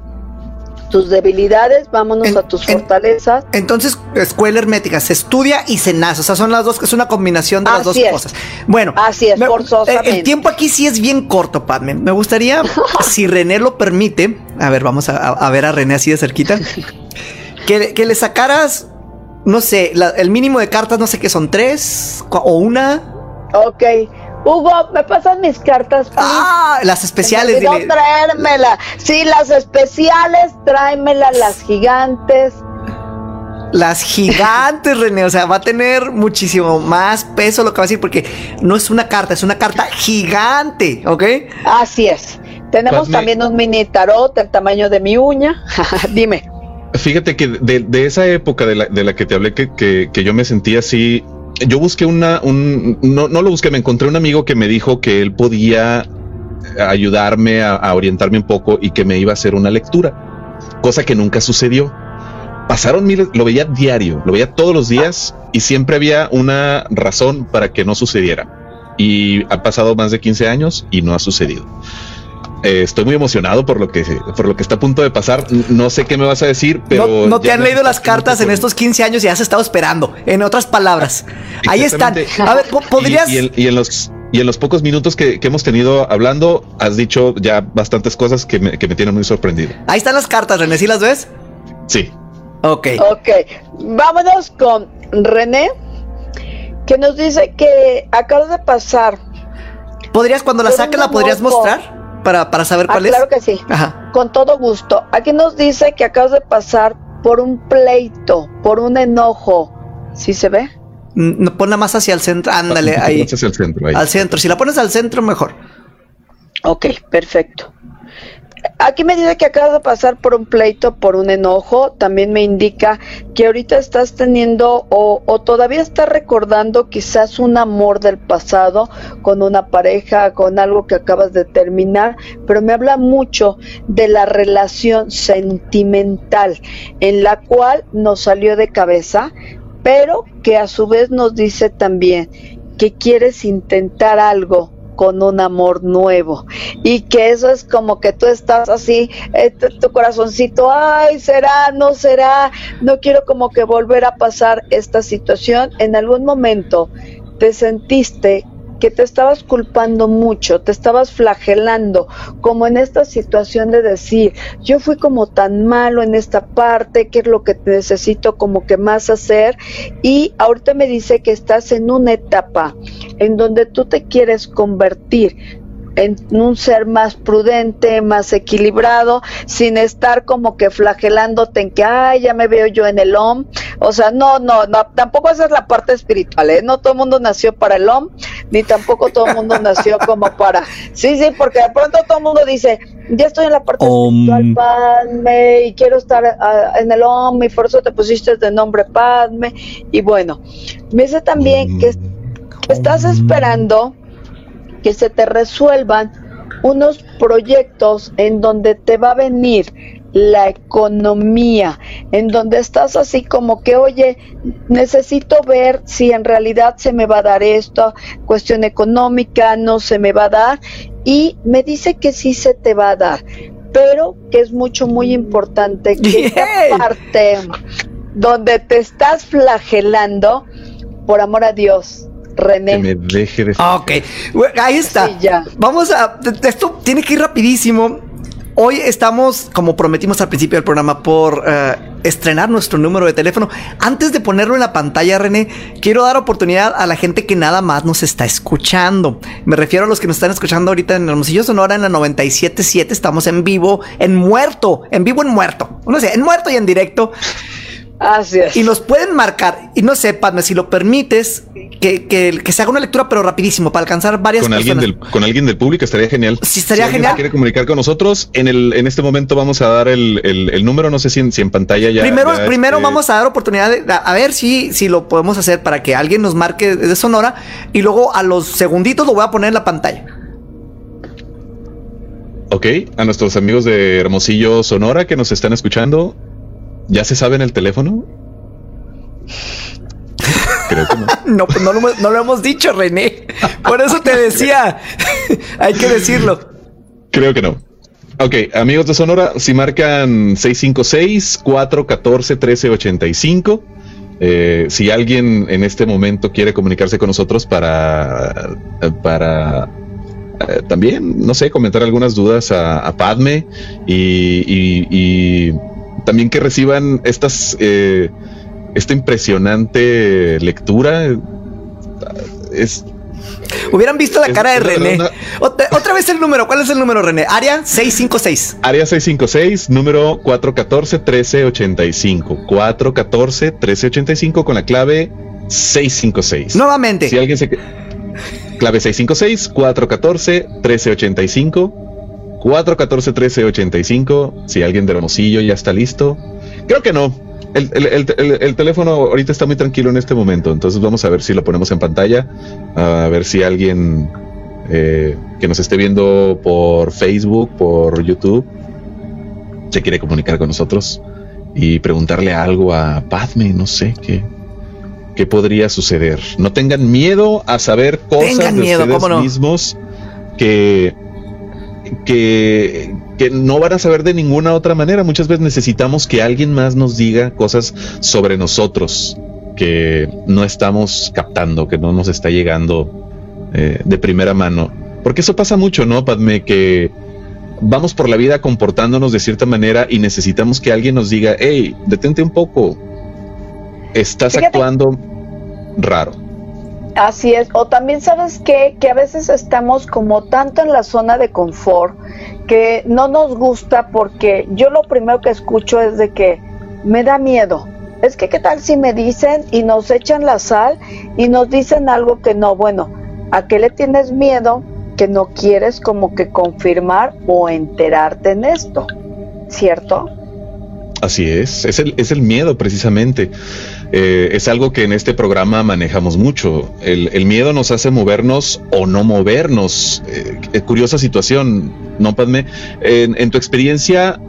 tus debilidades, vámonos En- a tus en- fortalezas. Entonces, escuela hermética, se estudia y se nace. O sea, son las dos, es una combinación de las dos es. cosas. Bueno, Así es, me- forzosamente. El, el tiempo aquí sí es bien corto, Padme. Me gustaría, si René lo permite, a ver, vamos a, a ver a René así de cerquita, que, que le sacaras, no sé, la- el mínimo de cartas, no sé qué son, tres o una. Ok. Hugo, ¿me pasan mis cartas? please? Ah, las especiales. Dile. traérmela. Sí, las especiales, tráemelas, las gigantes. Las gigantes, René. O sea, va a tener muchísimo más peso lo que va a decir, porque no es una carta, es una carta gigante, ¿ok? Así es. Tenemos Padme. también un mini tarot del tamaño de mi uña. Dime. Fíjate que de, de esa época de la, de la que te hablé, que, que, que yo me sentía así, yo busqué una, un, no, no lo busqué, me encontré un amigo que me dijo que él podía ayudarme a, a orientarme un poco y que me iba a hacer una lectura, cosa que nunca sucedió. Pasaron miles, lo veía diario, lo veía todos los días y siempre había una razón para que no sucediera. Y ha pasado más de 15 años y no ha sucedido. Eh, estoy muy emocionado por lo que por lo que está a punto de pasar. No sé qué me vas a decir, pero no, no te han leído las cartas en estos 15 años y has estado esperando. En otras palabras, ahí están. A ver, po- ¿podrías? Y, y en, y en los y en los pocos minutos que, que hemos tenido hablando, has dicho ya bastantes cosas que me, que me tienen muy sorprendido. Ahí están las cartas, René, ¿sí las ves? Sí. Ok. Ok. Vámonos con René, que nos dice que acaba de pasar. ¿Podrías, cuando la saques, la podrías amor, mostrar? Para, para saber Ah, cuál claro es. que sí. Ajá. Con todo gusto. Aquí nos dice que acabas de pasar por un pleito, por un enojo. ¿Sí se ve? Mm, No, ponla más hacia el centro. Ándale, ahí. Hacia el centro, ahí. Al centro. Si la pones al centro, mejor. Ok, perfecto. Aquí me dice que acabas de pasar por un pleito, por un enojo. También me indica que ahorita estás teniendo o, todavía estás recordando quizás un amor del pasado con una pareja, con algo que acabas de terminar, pero me habla mucho de la relación sentimental en la cual nos salió de cabeza, pero que a su vez nos dice también que quieres intentar algo con un amor nuevo. Y que eso es como que tú estás así, eh, tu, corazoncito, ay, será, no será, no quiero como que volver a pasar esta situación. En algún momento te sentiste que te estabas culpando mucho, te estabas flagelando, como en esta situación de decir, yo fui como tan malo en esta parte, qué es lo que necesito como que más hacer, y ahorita me dice que estás en una etapa en donde tú te quieres convertir en un ser más prudente, más equilibrado, sin estar como que flagelándote en que, ay, ya me veo yo en el OM. O sea, no, no, no, tampoco esa es la parte espiritual, ¿eh? No todo el mundo nació para el OM, ni tampoco todo el mundo nació como para... Sí, sí, porque de pronto todo el mundo dice, ya estoy en la parte Om. espiritual, Padme, y quiero estar ah, en el OM, y por eso te pusiste de nombre Padme. Y bueno, me dice también que Estás esperando que se te resuelvan unos proyectos en donde te va a venir la economía, en donde estás así como que, oye, necesito ver si en realidad se me va a dar esto, cuestión económica, no se me va a dar, y me dice que sí se te va a dar, pero que es mucho, muy importante que esta parte donde te estás flagelando, por amor a Dios, René. Que me deje de... Ok, ahí está. Sí, ya. Vamos a... Esto tiene que ir rapidísimo. Hoy estamos, como prometimos al principio del programa, por eh, estrenar nuestro número de teléfono. Antes de ponerlo en la pantalla, René, quiero dar oportunidad a la gente que nada más nos está escuchando. Me refiero a los que nos están escuchando ahorita en Hermosillo Sonora en la 97.7. Estamos en vivo, en muerto, en vivo en muerto. No sé, en muerto y en directo. Así es. Y nos pueden marcar, y no sé, Padme, si lo permites, que, que, que se haga una lectura, pero rapidísimo, para alcanzar varias Con alguien, personas. del, con alguien del público estaría genial. Sí, estaría si alguien genial. quiere comunicar con nosotros, en el en este momento vamos a dar el, el, el número, no sé si en, si en pantalla ya. primero, ya, primero este, vamos a dar oportunidad de, a, a ver si, si lo podemos hacer para que alguien nos marque de Sonora y luego a los segunditos lo voy a poner en la pantalla. Ok, a nuestros amigos de Hermosillo, Sonora, que nos están escuchando, ¿ya se saben el teléfono? Creo que no. No, pues no lo, hemos- no lo hemos dicho, René. Por eso te decía. Hay que decirlo. Creo que no. Ok, amigos de Sonora, si marcan 656-414-1385, eh, si alguien en este momento quiere comunicarse con nosotros para, para eh, también, no sé, comentar algunas dudas a, a Padme y, y- y también que reciban estas, eh, esta impresionante lectura. Es, Hubieran visto la cara de René. Otra, otra vez el número. ¿Cuál es el número, René? Área 656. Área 656, número 414-1385. 414-1385 con la clave 656. Nuevamente. Si alguien se... Clave 656, 414-1385. 414-1385. Si alguien de Hermosillo ya está listo. Creo que no. El, el- el- el- el teléfono ahorita está muy tranquilo en este momento. Entonces vamos a ver si lo ponemos en pantalla. A ver si alguien eh, que nos esté viendo por Facebook, por YouTube, se quiere comunicar con nosotros y preguntarle algo a Padme, no sé qué. ¿Qué podría suceder? No tengan miedo a saber cosas Tengan de miedo, ustedes mismos que, que, que no van a saber de ninguna otra manera. Muchas veces necesitamos que alguien más nos diga cosas sobre nosotros que no estamos captando, que no nos está llegando eh, de primera mano. Porque eso pasa mucho, ¿no, Padme? Que vamos por la vida comportándonos de cierta manera y necesitamos que alguien nos diga, hey, detente un poco, estás Fíjate. actuando raro. Así es, o también sabes qué? que a veces estamos como tanto en la zona de confort que no nos gusta porque yo lo primero que escucho es de que me da miedo. Es que qué tal si me dicen y nos echan la sal y nos dicen algo que no, bueno, ¿a qué le tienes miedo que no quieres como que confirmar o enterarte en esto? ¿Cierto? Así es, es el, es el miedo precisamente. Eh, es algo que en este programa manejamos mucho. El, el miedo nos hace movernos o no movernos. Eh, eh, curiosa situación, ¿no, Padme? En, en tu experiencia,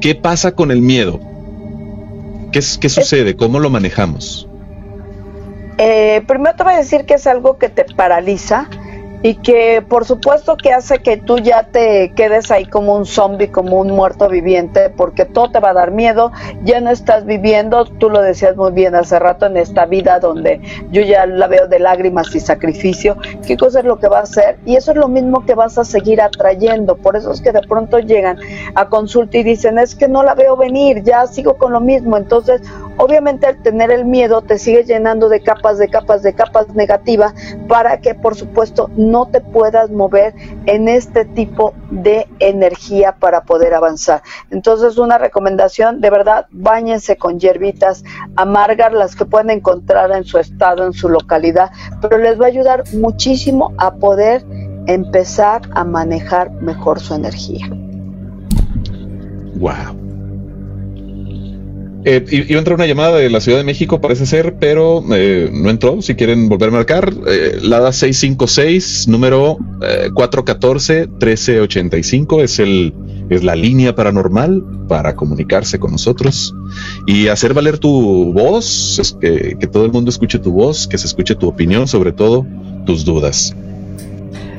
¿qué pasa con el miedo? ¿Qué, qué sucede? ¿Cómo lo manejamos? Eh, primero te voy a decir que es algo que te paraliza y que por supuesto que hace que tú ya te quedes ahí como un zombie, como un muerto viviente, porque todo te va a dar miedo, ya no estás viviendo, tú lo decías muy bien hace rato, en esta vida donde yo ya la veo de lágrimas y sacrificio, qué cosa es lo que va a hacer y eso es lo mismo que vas a seguir atrayendo, por eso es que de pronto llegan a consulta y dicen, es que no la veo venir, ya sigo con lo mismo, entonces obviamente al tener el miedo te sigue llenando de capas, de capas, de capas negativas para que por supuesto no te puedas mover en este tipo de energía para poder avanzar. Entonces una recomendación, de verdad, bañense con hierbitas amargas, las que pueden encontrar en su estado, en su localidad, pero les va a ayudar muchísimo a poder empezar a manejar mejor su energía. Wow. Eh, iba a entrar una llamada de la Ciudad de México, parece ser, pero eh, no entró. Si quieren volver a marcar, eh, la da 656, número 414-1385 es, el, es la línea paranormal para comunicarse con nosotros y hacer valer tu voz, que, que todo el mundo escuche tu voz, que se escuche tu opinión, sobre todo tus dudas.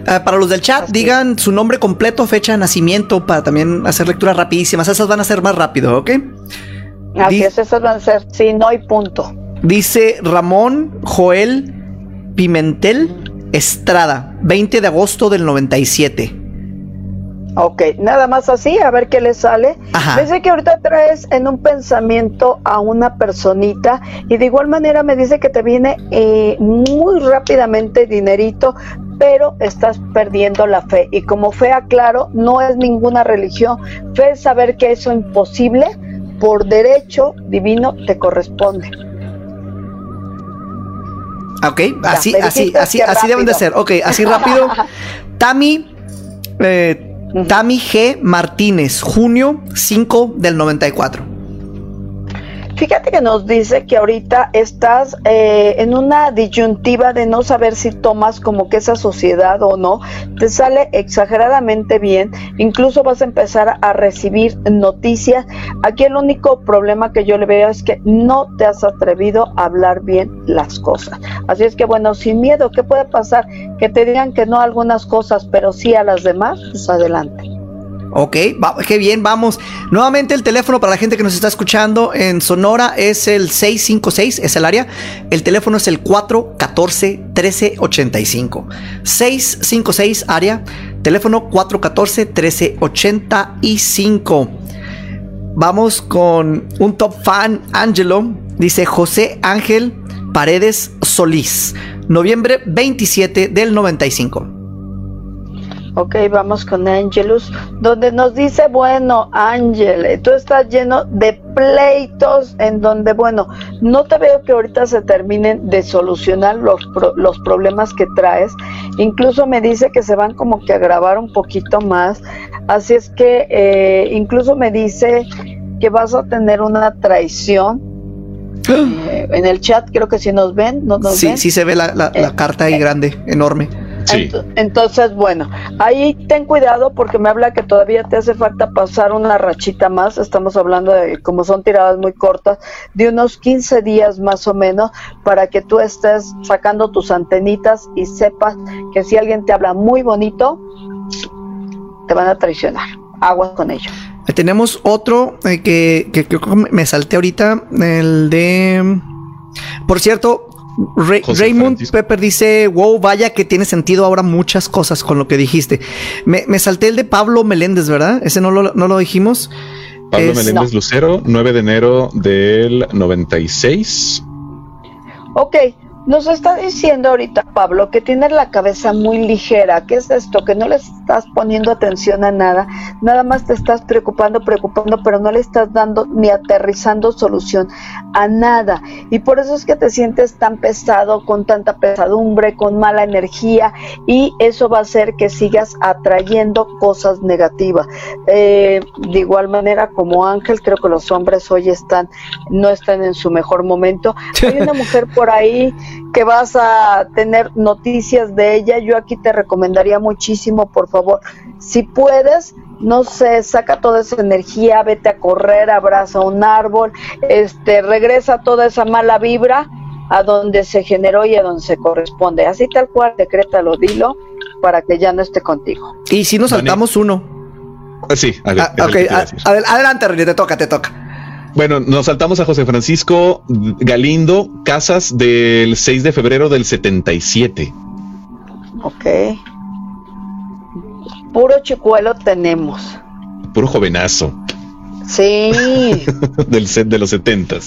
Ah, para los del chat, digan su nombre completo, fecha de nacimiento, para también hacer lecturas rapidísimas. Esas van a ser más rápido, ¿ok? Así es, esas van a ser, sí, no hay punto. Dice Ramón Joel Pimentel Estrada, 20 de agosto del 97. Ok, nada más así, a ver qué le sale. Ajá. Dice que ahorita traes en un pensamiento a una personita y de igual manera me dice que te viene eh, muy rápidamente dinerito, pero estás perdiendo la fe. Y como fe, aclaro, no es ninguna religión. Fe es saber que eso imposible, por derecho divino, te corresponde. Ok, así, así, así, así deben de ser. Ok, así rápido. Tami, eh, Tami G. Martínez, junio 5 del 94. Fíjate que nos dice que ahorita estás eh, en una disyuntiva de no saber si tomas como que esa sociedad o no. Te sale exageradamente bien. Incluso vas a empezar a recibir noticias. Aquí el único problema que yo le veo es que no te has atrevido a hablar bien las cosas. Así es que bueno, sin miedo, ¿qué puede pasar? Que te digan que no a algunas cosas, pero sí a las demás, pues adelante. Ok, qué bien, vamos. Nuevamente el teléfono para la gente que nos está escuchando en Sonora es el 656, es el área. El teléfono es el 414-1385. 656 área, teléfono 414-1385. Vamos con un top fan, Angelo. Dice José Ángel Paredes Solís, noviembre 27 del 95. Ok, vamos con Angelus, donde nos dice, bueno, Ángel, tú estás lleno de pleitos en donde, bueno, no te veo que ahorita se terminen de solucionar los, los problemas que traes. Incluso me dice que se van como que a grabar un poquito más. Así es que eh, incluso me dice que vas a tener una traición. Eh, en el chat creo que si nos ven, no nos Sí, ven. sí se ve la, la- la Eh, carta ahí grande, enorme. Sí. Entonces, bueno, ahí ten cuidado porque me habla que todavía te hace falta pasar una rachita más. Estamos hablando de, como son tiradas muy cortas, de unos 15 días más o menos para que tú estés sacando tus antenitas y sepas que si alguien te habla muy bonito, te van a traicionar. Aguas con ello. Eh, Tenemos otro eh, que, que creo que me salté ahorita, el de... Por cierto, Raymond Francisco. Pepper dice, wow, vaya que tiene sentido ahora muchas cosas con lo que dijiste. Me, me salté el de Pablo Meléndez, ¿verdad? Ese no lo, no lo dijimos. Pablo Es- Meléndez Lucero, 9 de enero del 96. Ok, nos está diciendo ahorita Pablo que tienes la cabeza muy ligera. ¿Qué es esto? Que no le estás poniendo atención a nada. Nada más te estás preocupando, preocupando, pero no le estás dando ni aterrizando solución a nada. Y por eso es que te sientes tan pesado, con tanta pesadumbre, con mala energía. Y eso va a hacer que sigas atrayendo cosas negativas. Eh, de igual manera, como Ángel, creo que los hombres hoy están, no están en su mejor momento. Hay una mujer por ahí que vas a tener noticias de ella, yo aquí te recomendaría muchísimo, por favor, si puedes, no sé, saca toda esa energía, vete a correr, abraza un árbol, este, regresa toda esa mala vibra a donde se generó y a donde se corresponde. Así tal cual, decrétalo, dilo, para que ya no esté contigo. Y si nos Dani. saltamos uno. Ah, sí, a ver, Ah, es el ok, que te iba a a- decir. adel- adelante, René, te toca, te toca. Bueno, nos saltamos a José Francisco Galindo Casas del 6 de febrero del 77. Ok. Puro chicuelo tenemos. Puro jovenazo Sí. del set de los 70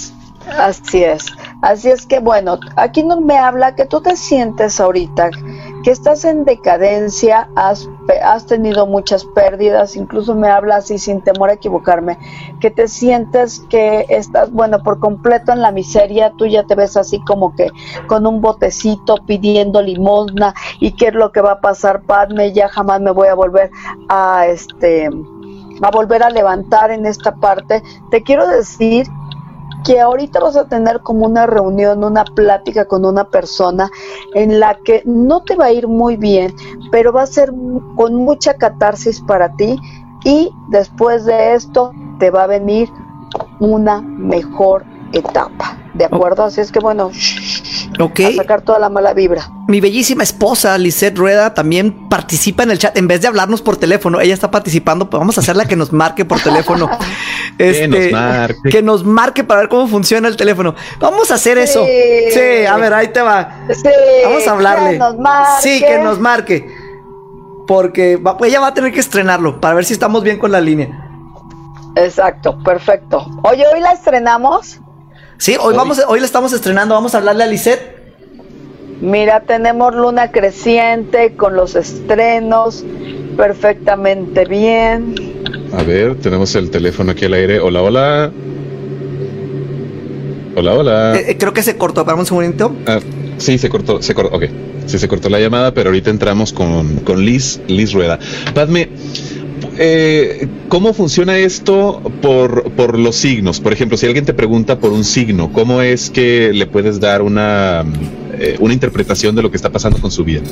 Así es. Así es que bueno, aquí no me habla que tú te sientes ahorita que estás en decadencia, has, has tenido muchas pérdidas, incluso me habla así sin temor a equivocarme, que te sientes que estás, bueno, por completo en la miseria, tú ya te ves así como que con un botecito pidiendo limosna y qué es lo que va a pasar, Padme, ya jamás me voy a volver a este a volver a levantar en esta parte. Te quiero decir que ahorita vas a tener como una reunión, una plática con una persona en la que no te va a ir muy bien, pero va a ser con mucha catarsis para ti y después de esto te va a venir una mejor etapa. ¿De acuerdo? Así es que bueno, Ok. a sacar toda la mala vibra. Mi bellísima esposa, Lisette Rueda, también participa en el chat. En vez de hablarnos por teléfono, ella está participando. Pues vamos a hacerla que nos marque por teléfono. Este, nos marque. Que nos marque para ver cómo funciona el teléfono. Vamos a hacer eso. Sí. Sí, a ver, ahí te va. Sí, Vamos a hablarle. que nos marque. Sí, que nos marque. Porque va- pues ella va a tener que estrenarlo para ver si estamos bien con la línea. Exacto, perfecto. Oye, hoy la estrenamos. Sí, hoy, vamos, hoy le estamos estrenando. Vamos a hablarle a Lisette. Mira, tenemos luna creciente con los estrenos perfectamente bien. A ver, tenemos el teléfono aquí al aire. Hola, hola. Hola, hola. Eh, eh, creo que se cortó. Para un segundito. Ah, sí, se cortó, se cortó, ok. Sí, se cortó la llamada, pero ahorita entramos con, con Liz, Liz Rueda. Padme, eh, ¿cómo funciona esto por, por los signos? Por ejemplo, si alguien te pregunta por un signo, ¿cómo es que le puedes dar una, eh, una interpretación de lo que está pasando con su vida?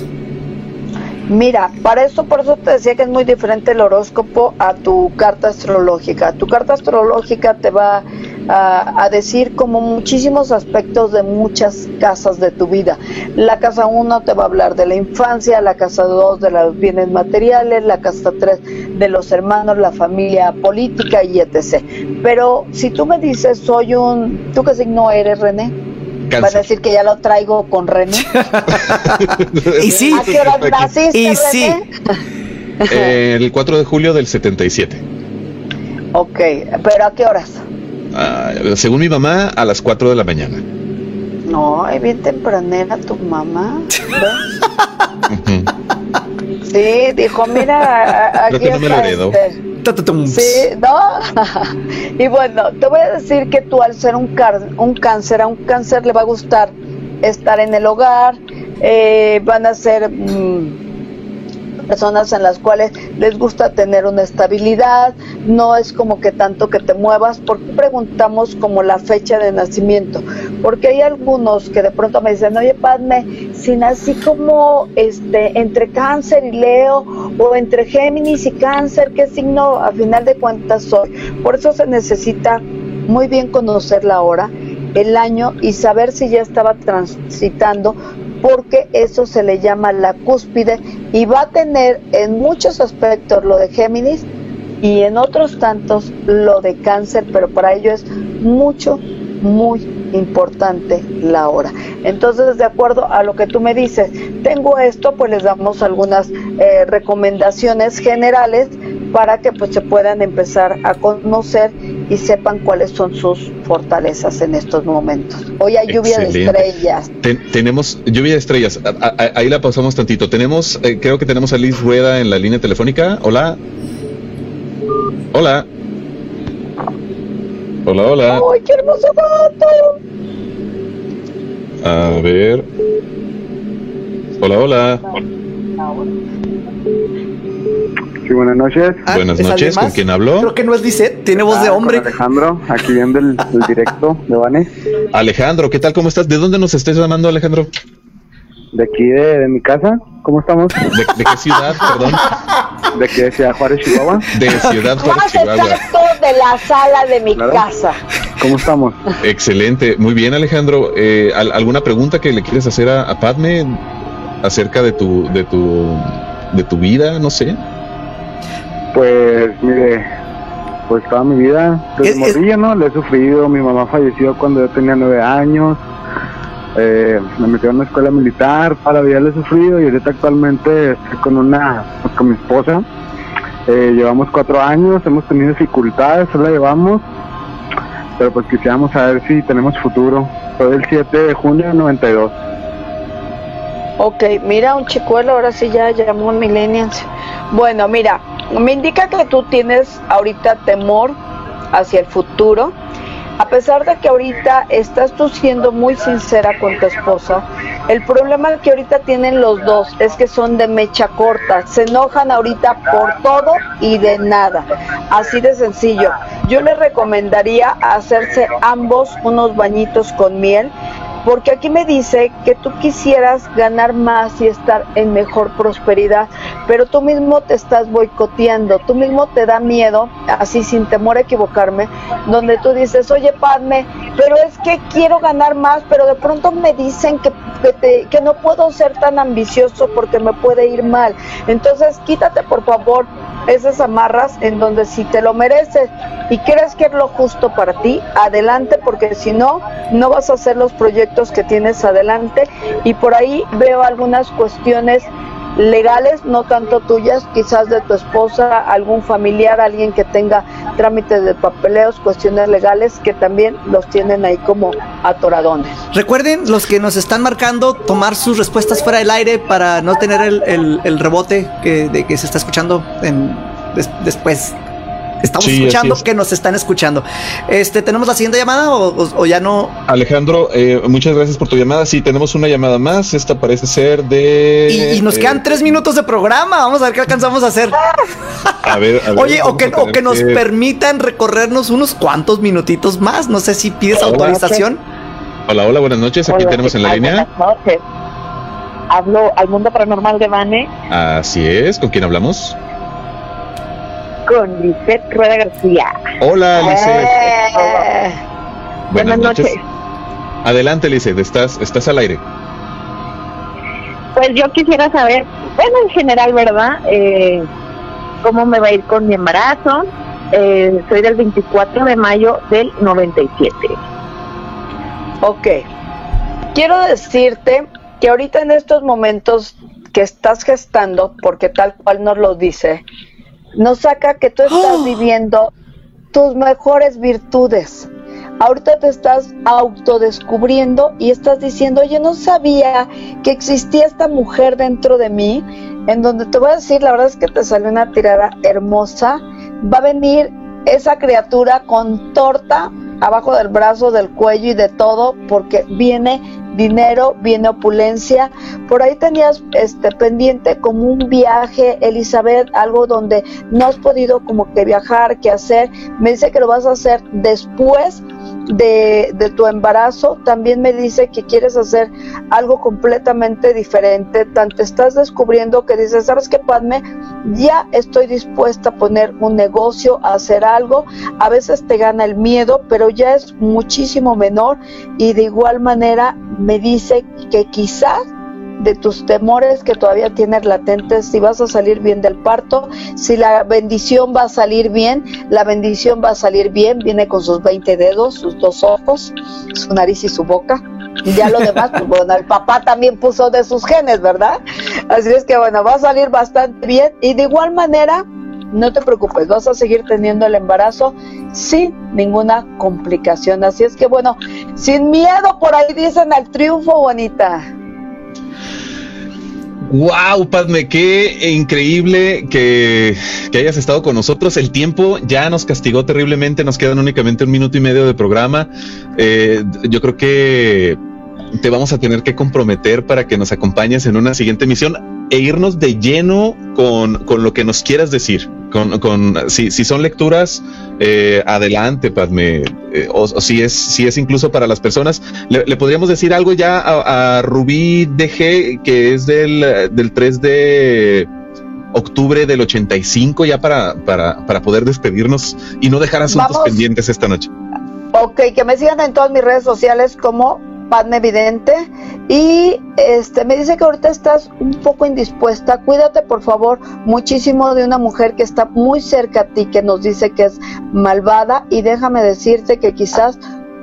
Mira, para eso, por eso te decía que es muy diferente el horóscopo a tu carta astrológica. Tu carta astrológica te va a, a decir como muchísimos aspectos de muchas casas de tu vida. La casa 1 te va a hablar de la infancia, la casa 2 de los bienes materiales, la casa 3 de los hermanos, la familia política y etc. Pero si tú me dices, soy un... ¿Tú qué signo eres, René? Van a Cáncer. decir que ya lo traigo con René. Y sí. ¿A qué hora naciste, Y René? sí. El 4 de julio del 77. Ok, pero ¿a qué horas? Ah, según mi mamá, a las 4 de la mañana. No, es bien tempranera tu mamá. Sí, dijo, mira, Creo aquí que no me lo este. Sí, ¿no? y bueno, te voy a decir que tú al ser un, car- un cáncer, a un cáncer le va a gustar estar en el hogar, eh, van a ser mm, personas en las cuales les gusta tener una estabilidad, no es como que tanto que te muevas, porque preguntamos como la fecha de nacimiento, porque hay algunos que de pronto me dicen, oye Padme, si nací como este entre cáncer y Leo, o entre Géminis y cáncer, ¿qué signo a final de cuentas soy? Por eso se necesita muy bien conocer la hora, el año y saber si ya estaba transitando porque eso se le llama la cúspide y va a tener en muchos aspectos lo de Géminis y en otros tantos lo de cáncer, pero para ello es mucho, muy importante la hora. Entonces, de acuerdo a lo que tú me dices, tengo esto, pues les damos algunas eh, recomendaciones generales para que pues se puedan empezar a conocer y sepan cuáles son sus fortalezas en estos momentos. Hoy hay lluvia de estrellas. Ten- tenemos lluvia de estrellas. A- a- ahí la pausamos tantito. Tenemos, eh, creo que tenemos a Liz Rueda en la línea telefónica. Hola. Hola. Hola, hola. ¡Ay, qué hermoso gato! A ver. Hola, hola. Sí, buenas noches. Ah, Buenas ¿es alguien noches, ¿con quién habló? Creo que no es Lisette, tiene voz de Ah, con hombre. Alejandro, aquí viendo el, el directo de Vane. Alejandro, ¿qué tal? ¿Cómo estás? ¿De dónde nos estás llamando, Alejandro? De aquí de, de mi casa. ¿Cómo estamos? ¿De, de qué ciudad, perdón? De aquí de Ciudad Juárez, Chihuahua. De Ciudad Juárez, Más Chihuahua. exacto de la sala de mi Claro. casa. ¿Cómo estamos? Excelente, muy bien Alejandro. Eh, ¿al- ¿Alguna pregunta que le quieres hacer a, a Padme acerca de tu, de tu, de tu vida? No sé. Pues, mire, pues toda mi vida, desde Es- ¿no? Le he sufrido. Mi mamá falleció cuando yo tenía nueve años. Eh, me metieron en una escuela militar, para la vida le he sufrido y ahorita actualmente estoy con una, pues, con mi esposa. Eh, llevamos cuatro años, hemos tenido dificultades, solo la llevamos, pero pues quisiéramos saber si tenemos futuro. Soy el 7 de junio del 92. Ok, mira, un chicuelo, ahora sí ya llamó millennials. Bueno, mira, me indica que tú tienes ahorita temor hacia el futuro. A pesar de que ahorita estás tú siendo muy sincera con tu esposa, el problema que ahorita tienen los dos es que son de mecha corta, se enojan ahorita por todo y de nada, así de sencillo. yo le recomendaría hacerse ambos unos bañitos con miel porque aquí me dice que tú quisieras ganar más y estar en mejor prosperidad, pero tú mismo te estás boicoteando, tú mismo te da miedo, así sin temor a equivocarme, donde tú dices, oye Padme, pero es que quiero ganar más, pero de pronto me dicen que, que, no puedo ser tan ambicioso porque me puede ir mal. Entonces quítate por favor esas amarras en donde si te lo mereces y crees que es lo justo para ti, adelante, porque si no, no vas a hacer los proyectos que tienes adelante. Y por ahí veo algunas cuestiones legales, no tanto tuyas, quizás de tu esposa, algún familiar, alguien que tenga trámites de papeleos, cuestiones legales que también los tienen ahí como atoradones. Recuerden, los que nos están marcando, tomar sus respuestas fuera del aire para no tener el, el- rebote que, de que se está escuchando después. Estamos Sí, escuchando es. que nos están escuchando. Este, ¿tenemos la siguiente llamada o, o- o ya no? Alejandro, eh, muchas gracias por tu llamada. Sí, tenemos una llamada más. Esta parece ser de. Y, y nos eh, quedan tres minutos de programa. Vamos a ver qué alcanzamos a hacer. A ver, a ver, Oye, o que, o que nos permitan recorrernos unos cuantos minutitos más. No sé si pides Hola. autorización. Hola, hola, buenas noches. Aquí tenemos en la línea. Buenas noches. Hablo al mundo paranormal de Vane Así es. ¿Con quién hablamos? Con Lisette Rueda García. Hola, Lizeth. Eh, Buenas noches. Adelante, Lizeth. Estás, estás al aire. Pues yo quisiera saber, bueno, en general, ¿verdad? Eh, ¿Cómo me va a ir con mi embarazo? Eh, soy del 24 de mayo del 97. Ok. Quiero decirte que ahorita en estos momentos que estás gestando, porque tal cual nos lo dice, nos saca que tú estás viviendo tus mejores virtudes. Ahorita te estás autodescubriendo y estás diciendo, oye, no sabía que existía esta mujer dentro de mí, en donde te voy a decir, la verdad es que te salió una tirada hermosa. Va a venir esa criatura con torta abajo del brazo, del cuello y de todo, porque viene dinero, viene opulencia. Por ahí tenías este pendiente como un viaje, Elizabeth, algo donde no has podido como que viajar, que hacer. Me dice que lo vas a hacer después de, de tu embarazo. También me dice que quieres hacer algo completamente diferente. Tanto estás descubriendo que dices, ¿sabes qué, Padme? Ya estoy dispuesta a poner un negocio, a hacer algo. A veces te gana el miedo, pero ya es muchísimo menor. Y de igual manera me dice que quizás de tus temores que todavía tienes latentes, si vas a salir bien del parto, si la bendición va a salir bien, la bendición va a salir bien, viene con sus 20 dedos, sus dos ojos, su nariz y su boca. Y ya lo demás, pues bueno, el papá también puso de sus genes, ¿verdad? Así es que bueno, va a salir bastante bien y de igual manera, no te preocupes, vas a seguir teniendo el embarazo sin ninguna complicación. Así es que bueno, sin miedo, por ahí dicen al triunfo, bonita. Wow, Padme, qué increíble que, hayas estado con nosotros. El tiempo ya nos castigó terriblemente, nos quedan únicamente un minuto y medio de programa. Eh, yo creo que te vamos a tener que comprometer para que nos acompañes en una siguiente emisión e irnos de lleno con, con lo que nos quieras decir. Con, con si, si son lecturas, eh, adelante, Padme. Eh, o, o si es, si es incluso para las personas, le, le podríamos decir algo ya a, a Rubí DG, que es del, del 3 de octubre del 85, ya para, para, para poder despedirnos y no dejar asuntos Vamos. pendientes esta noche. Ok, que me sigan en todas mis redes sociales como Padme Evidente. Y este me dice que ahorita estás un poco indispuesta. Cuídate, por favor, muchísimo de una mujer que está muy cerca a ti, que nos dice que es malvada. Y déjame decirte que quizás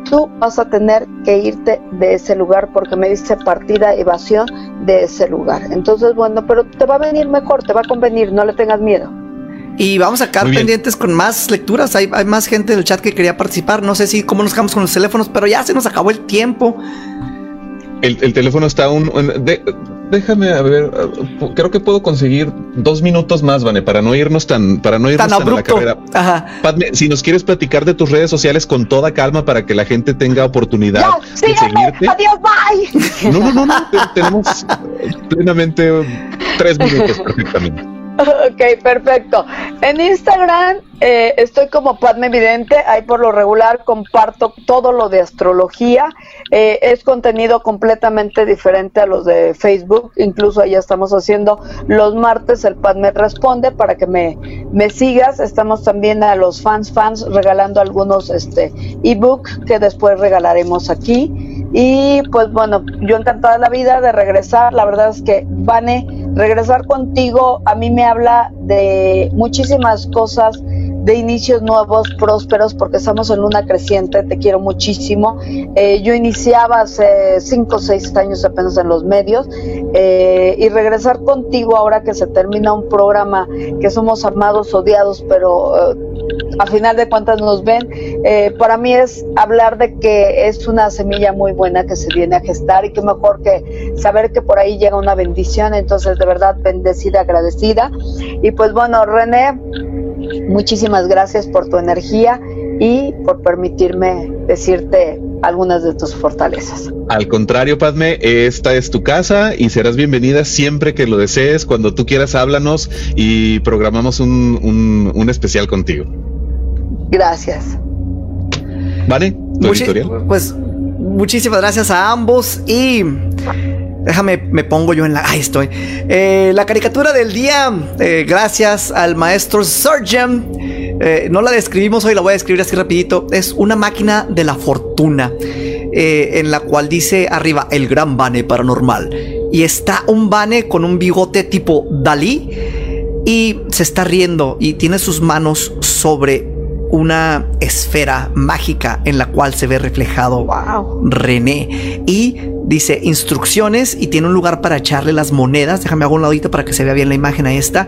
tú vas a tener que irte de ese lugar porque me dice partida, evasión de ese lugar. Entonces, bueno, pero te va a venir mejor, te va a convenir, no le tengas miedo. Y vamos a bien. pendientes con más lecturas. Hay, hay más gente en el chat que quería participar. No sé si cómo nos quedamos con los teléfonos, pero ya se nos acabó el tiempo. El, el teléfono está un. un- de- déjame a ver. uh, Creo que puedo conseguir dos minutos más, Vane, para no irnos tan, para no irnos Tan tan, a la abrupto. carrera. Ajá. Padme, si nos quieres platicar de tus redes sociales con toda calma para que la gente tenga oportunidad de síganme, seguirte. adiós, bye. No, no, no, no. te- tenemos plenamente tres minutos perfectamente. Ok, perfecto. En Instagram eh, estoy como Padme Evidente, ahí por lo regular comparto todo lo de astrología. Eh, es contenido completamente diferente a los de Facebook, incluso ahí estamos haciendo los martes el Padme Responde para que me, me sigas. Estamos también a los fans fans regalando algunos este ebook que después regalaremos aquí. Y pues bueno, yo encantada de la vida de regresar. La verdad es que, Vane, regresar contigo a mí me habla de muchísimas cosas de inicios nuevos, prósperos, porque estamos en luna creciente, te quiero muchísimo. Eh, yo iniciaba hace cinco o seis años apenas en los medios eh, y regresar contigo ahora que se termina un programa que somos amados, odiados, pero eh, a final de cuentas nos ven, eh, para mí es hablar de que es una semilla muy buena que se viene a gestar y que mejor que saber que por ahí llega una bendición, entonces de verdad bendecida, agradecida. Y pues bueno, René, Muchísimas gracias por tu energía y por permitirme decirte algunas de tus fortalezas. Al contrario, Padme, esta es tu casa y serás bienvenida siempre que lo desees. Cuando tú quieras, háblanos y programamos un, un, un especial contigo. Gracias. ¿Vale? ¿Tu Muchi- editorial? pues muchísimas gracias a ambos y déjame, me pongo yo en la... Ahí estoy. Eh, la caricatura del día, eh, gracias al maestro Surgeon. Eh, no la describimos hoy, la voy a describir así rapidito. Es una máquina de la fortuna en la cual dice arriba el gran Bane paranormal. Y está un Bane con un bigote tipo Dalí y se está riendo y tiene sus manos sobre una esfera mágica en la cual se ve reflejado René y dice instrucciones y tiene un lugar para echarle las monedas. Déjame hago un ladito para que se vea bien la imagen ahí está.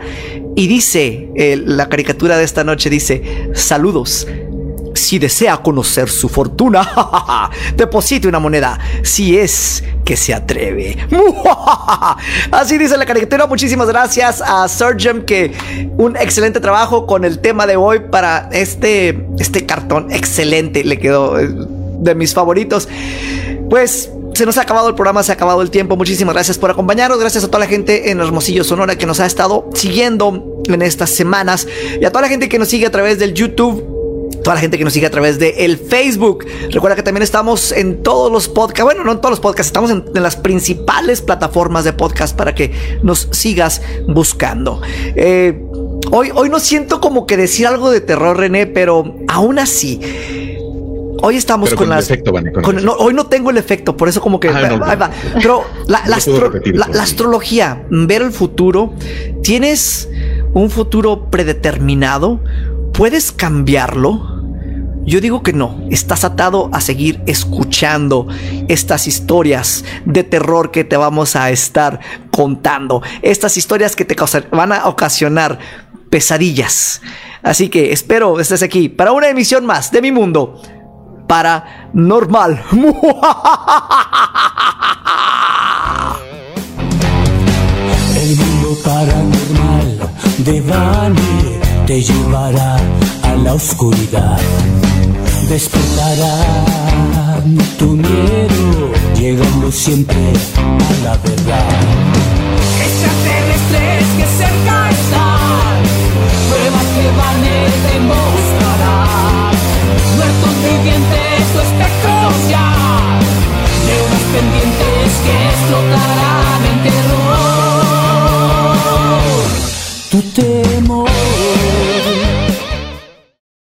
Y dice eh, la caricatura de esta noche dice saludos. Si desea conocer su fortuna, deposite una moneda. Si es que se atreve. Así dice la caricatura. Muchísimas gracias a Surgeon que un excelente trabajo con el tema de hoy para este, este cartón. Excelente. Le quedó eh, de mis favoritos. Pues se nos ha acabado el programa, se ha acabado el tiempo. Muchísimas gracias por acompañarnos. Gracias a toda la gente en Hermosillo, Sonora, que nos ha estado siguiendo en estas semanas. Y a toda la gente que nos sigue a través del YouTube toda la gente que nos sigue a través de el Facebook. Recuerda que también estamos en todos los podcasts, bueno, no en todos los podcasts, estamos en, en las principales plataformas de podcast para que nos sigas buscando. Eh, hoy, hoy no siento como que decir algo de terror, René, pero aún así. Hoy estamos con, con las. efecto, Vane, con el con- no, efecto. hoy no tengo el efecto, por eso como que. Ah, no, ahí va. Pero astro- la astrología, ver el futuro, ¿tienes un futuro predeterminado? ¿Puedes cambiarlo? Yo digo que no, estás atado a seguir escuchando estas historias de terror que te vamos a estar contando, estas historias que te van a ocasionar pesadillas. Así que espero estés aquí para una emisión más de mi mundo paranormal. El mundo paranormal de Vane te llevará a la oscuridad despertarán tu miedo, llegando siempre a la verdad. Extraterrestres que cerca están, pruebas que van a demostrarán. Muertos vivientes, tu espectros ya, deudas pendientes que explotarán en terror. Tu temor.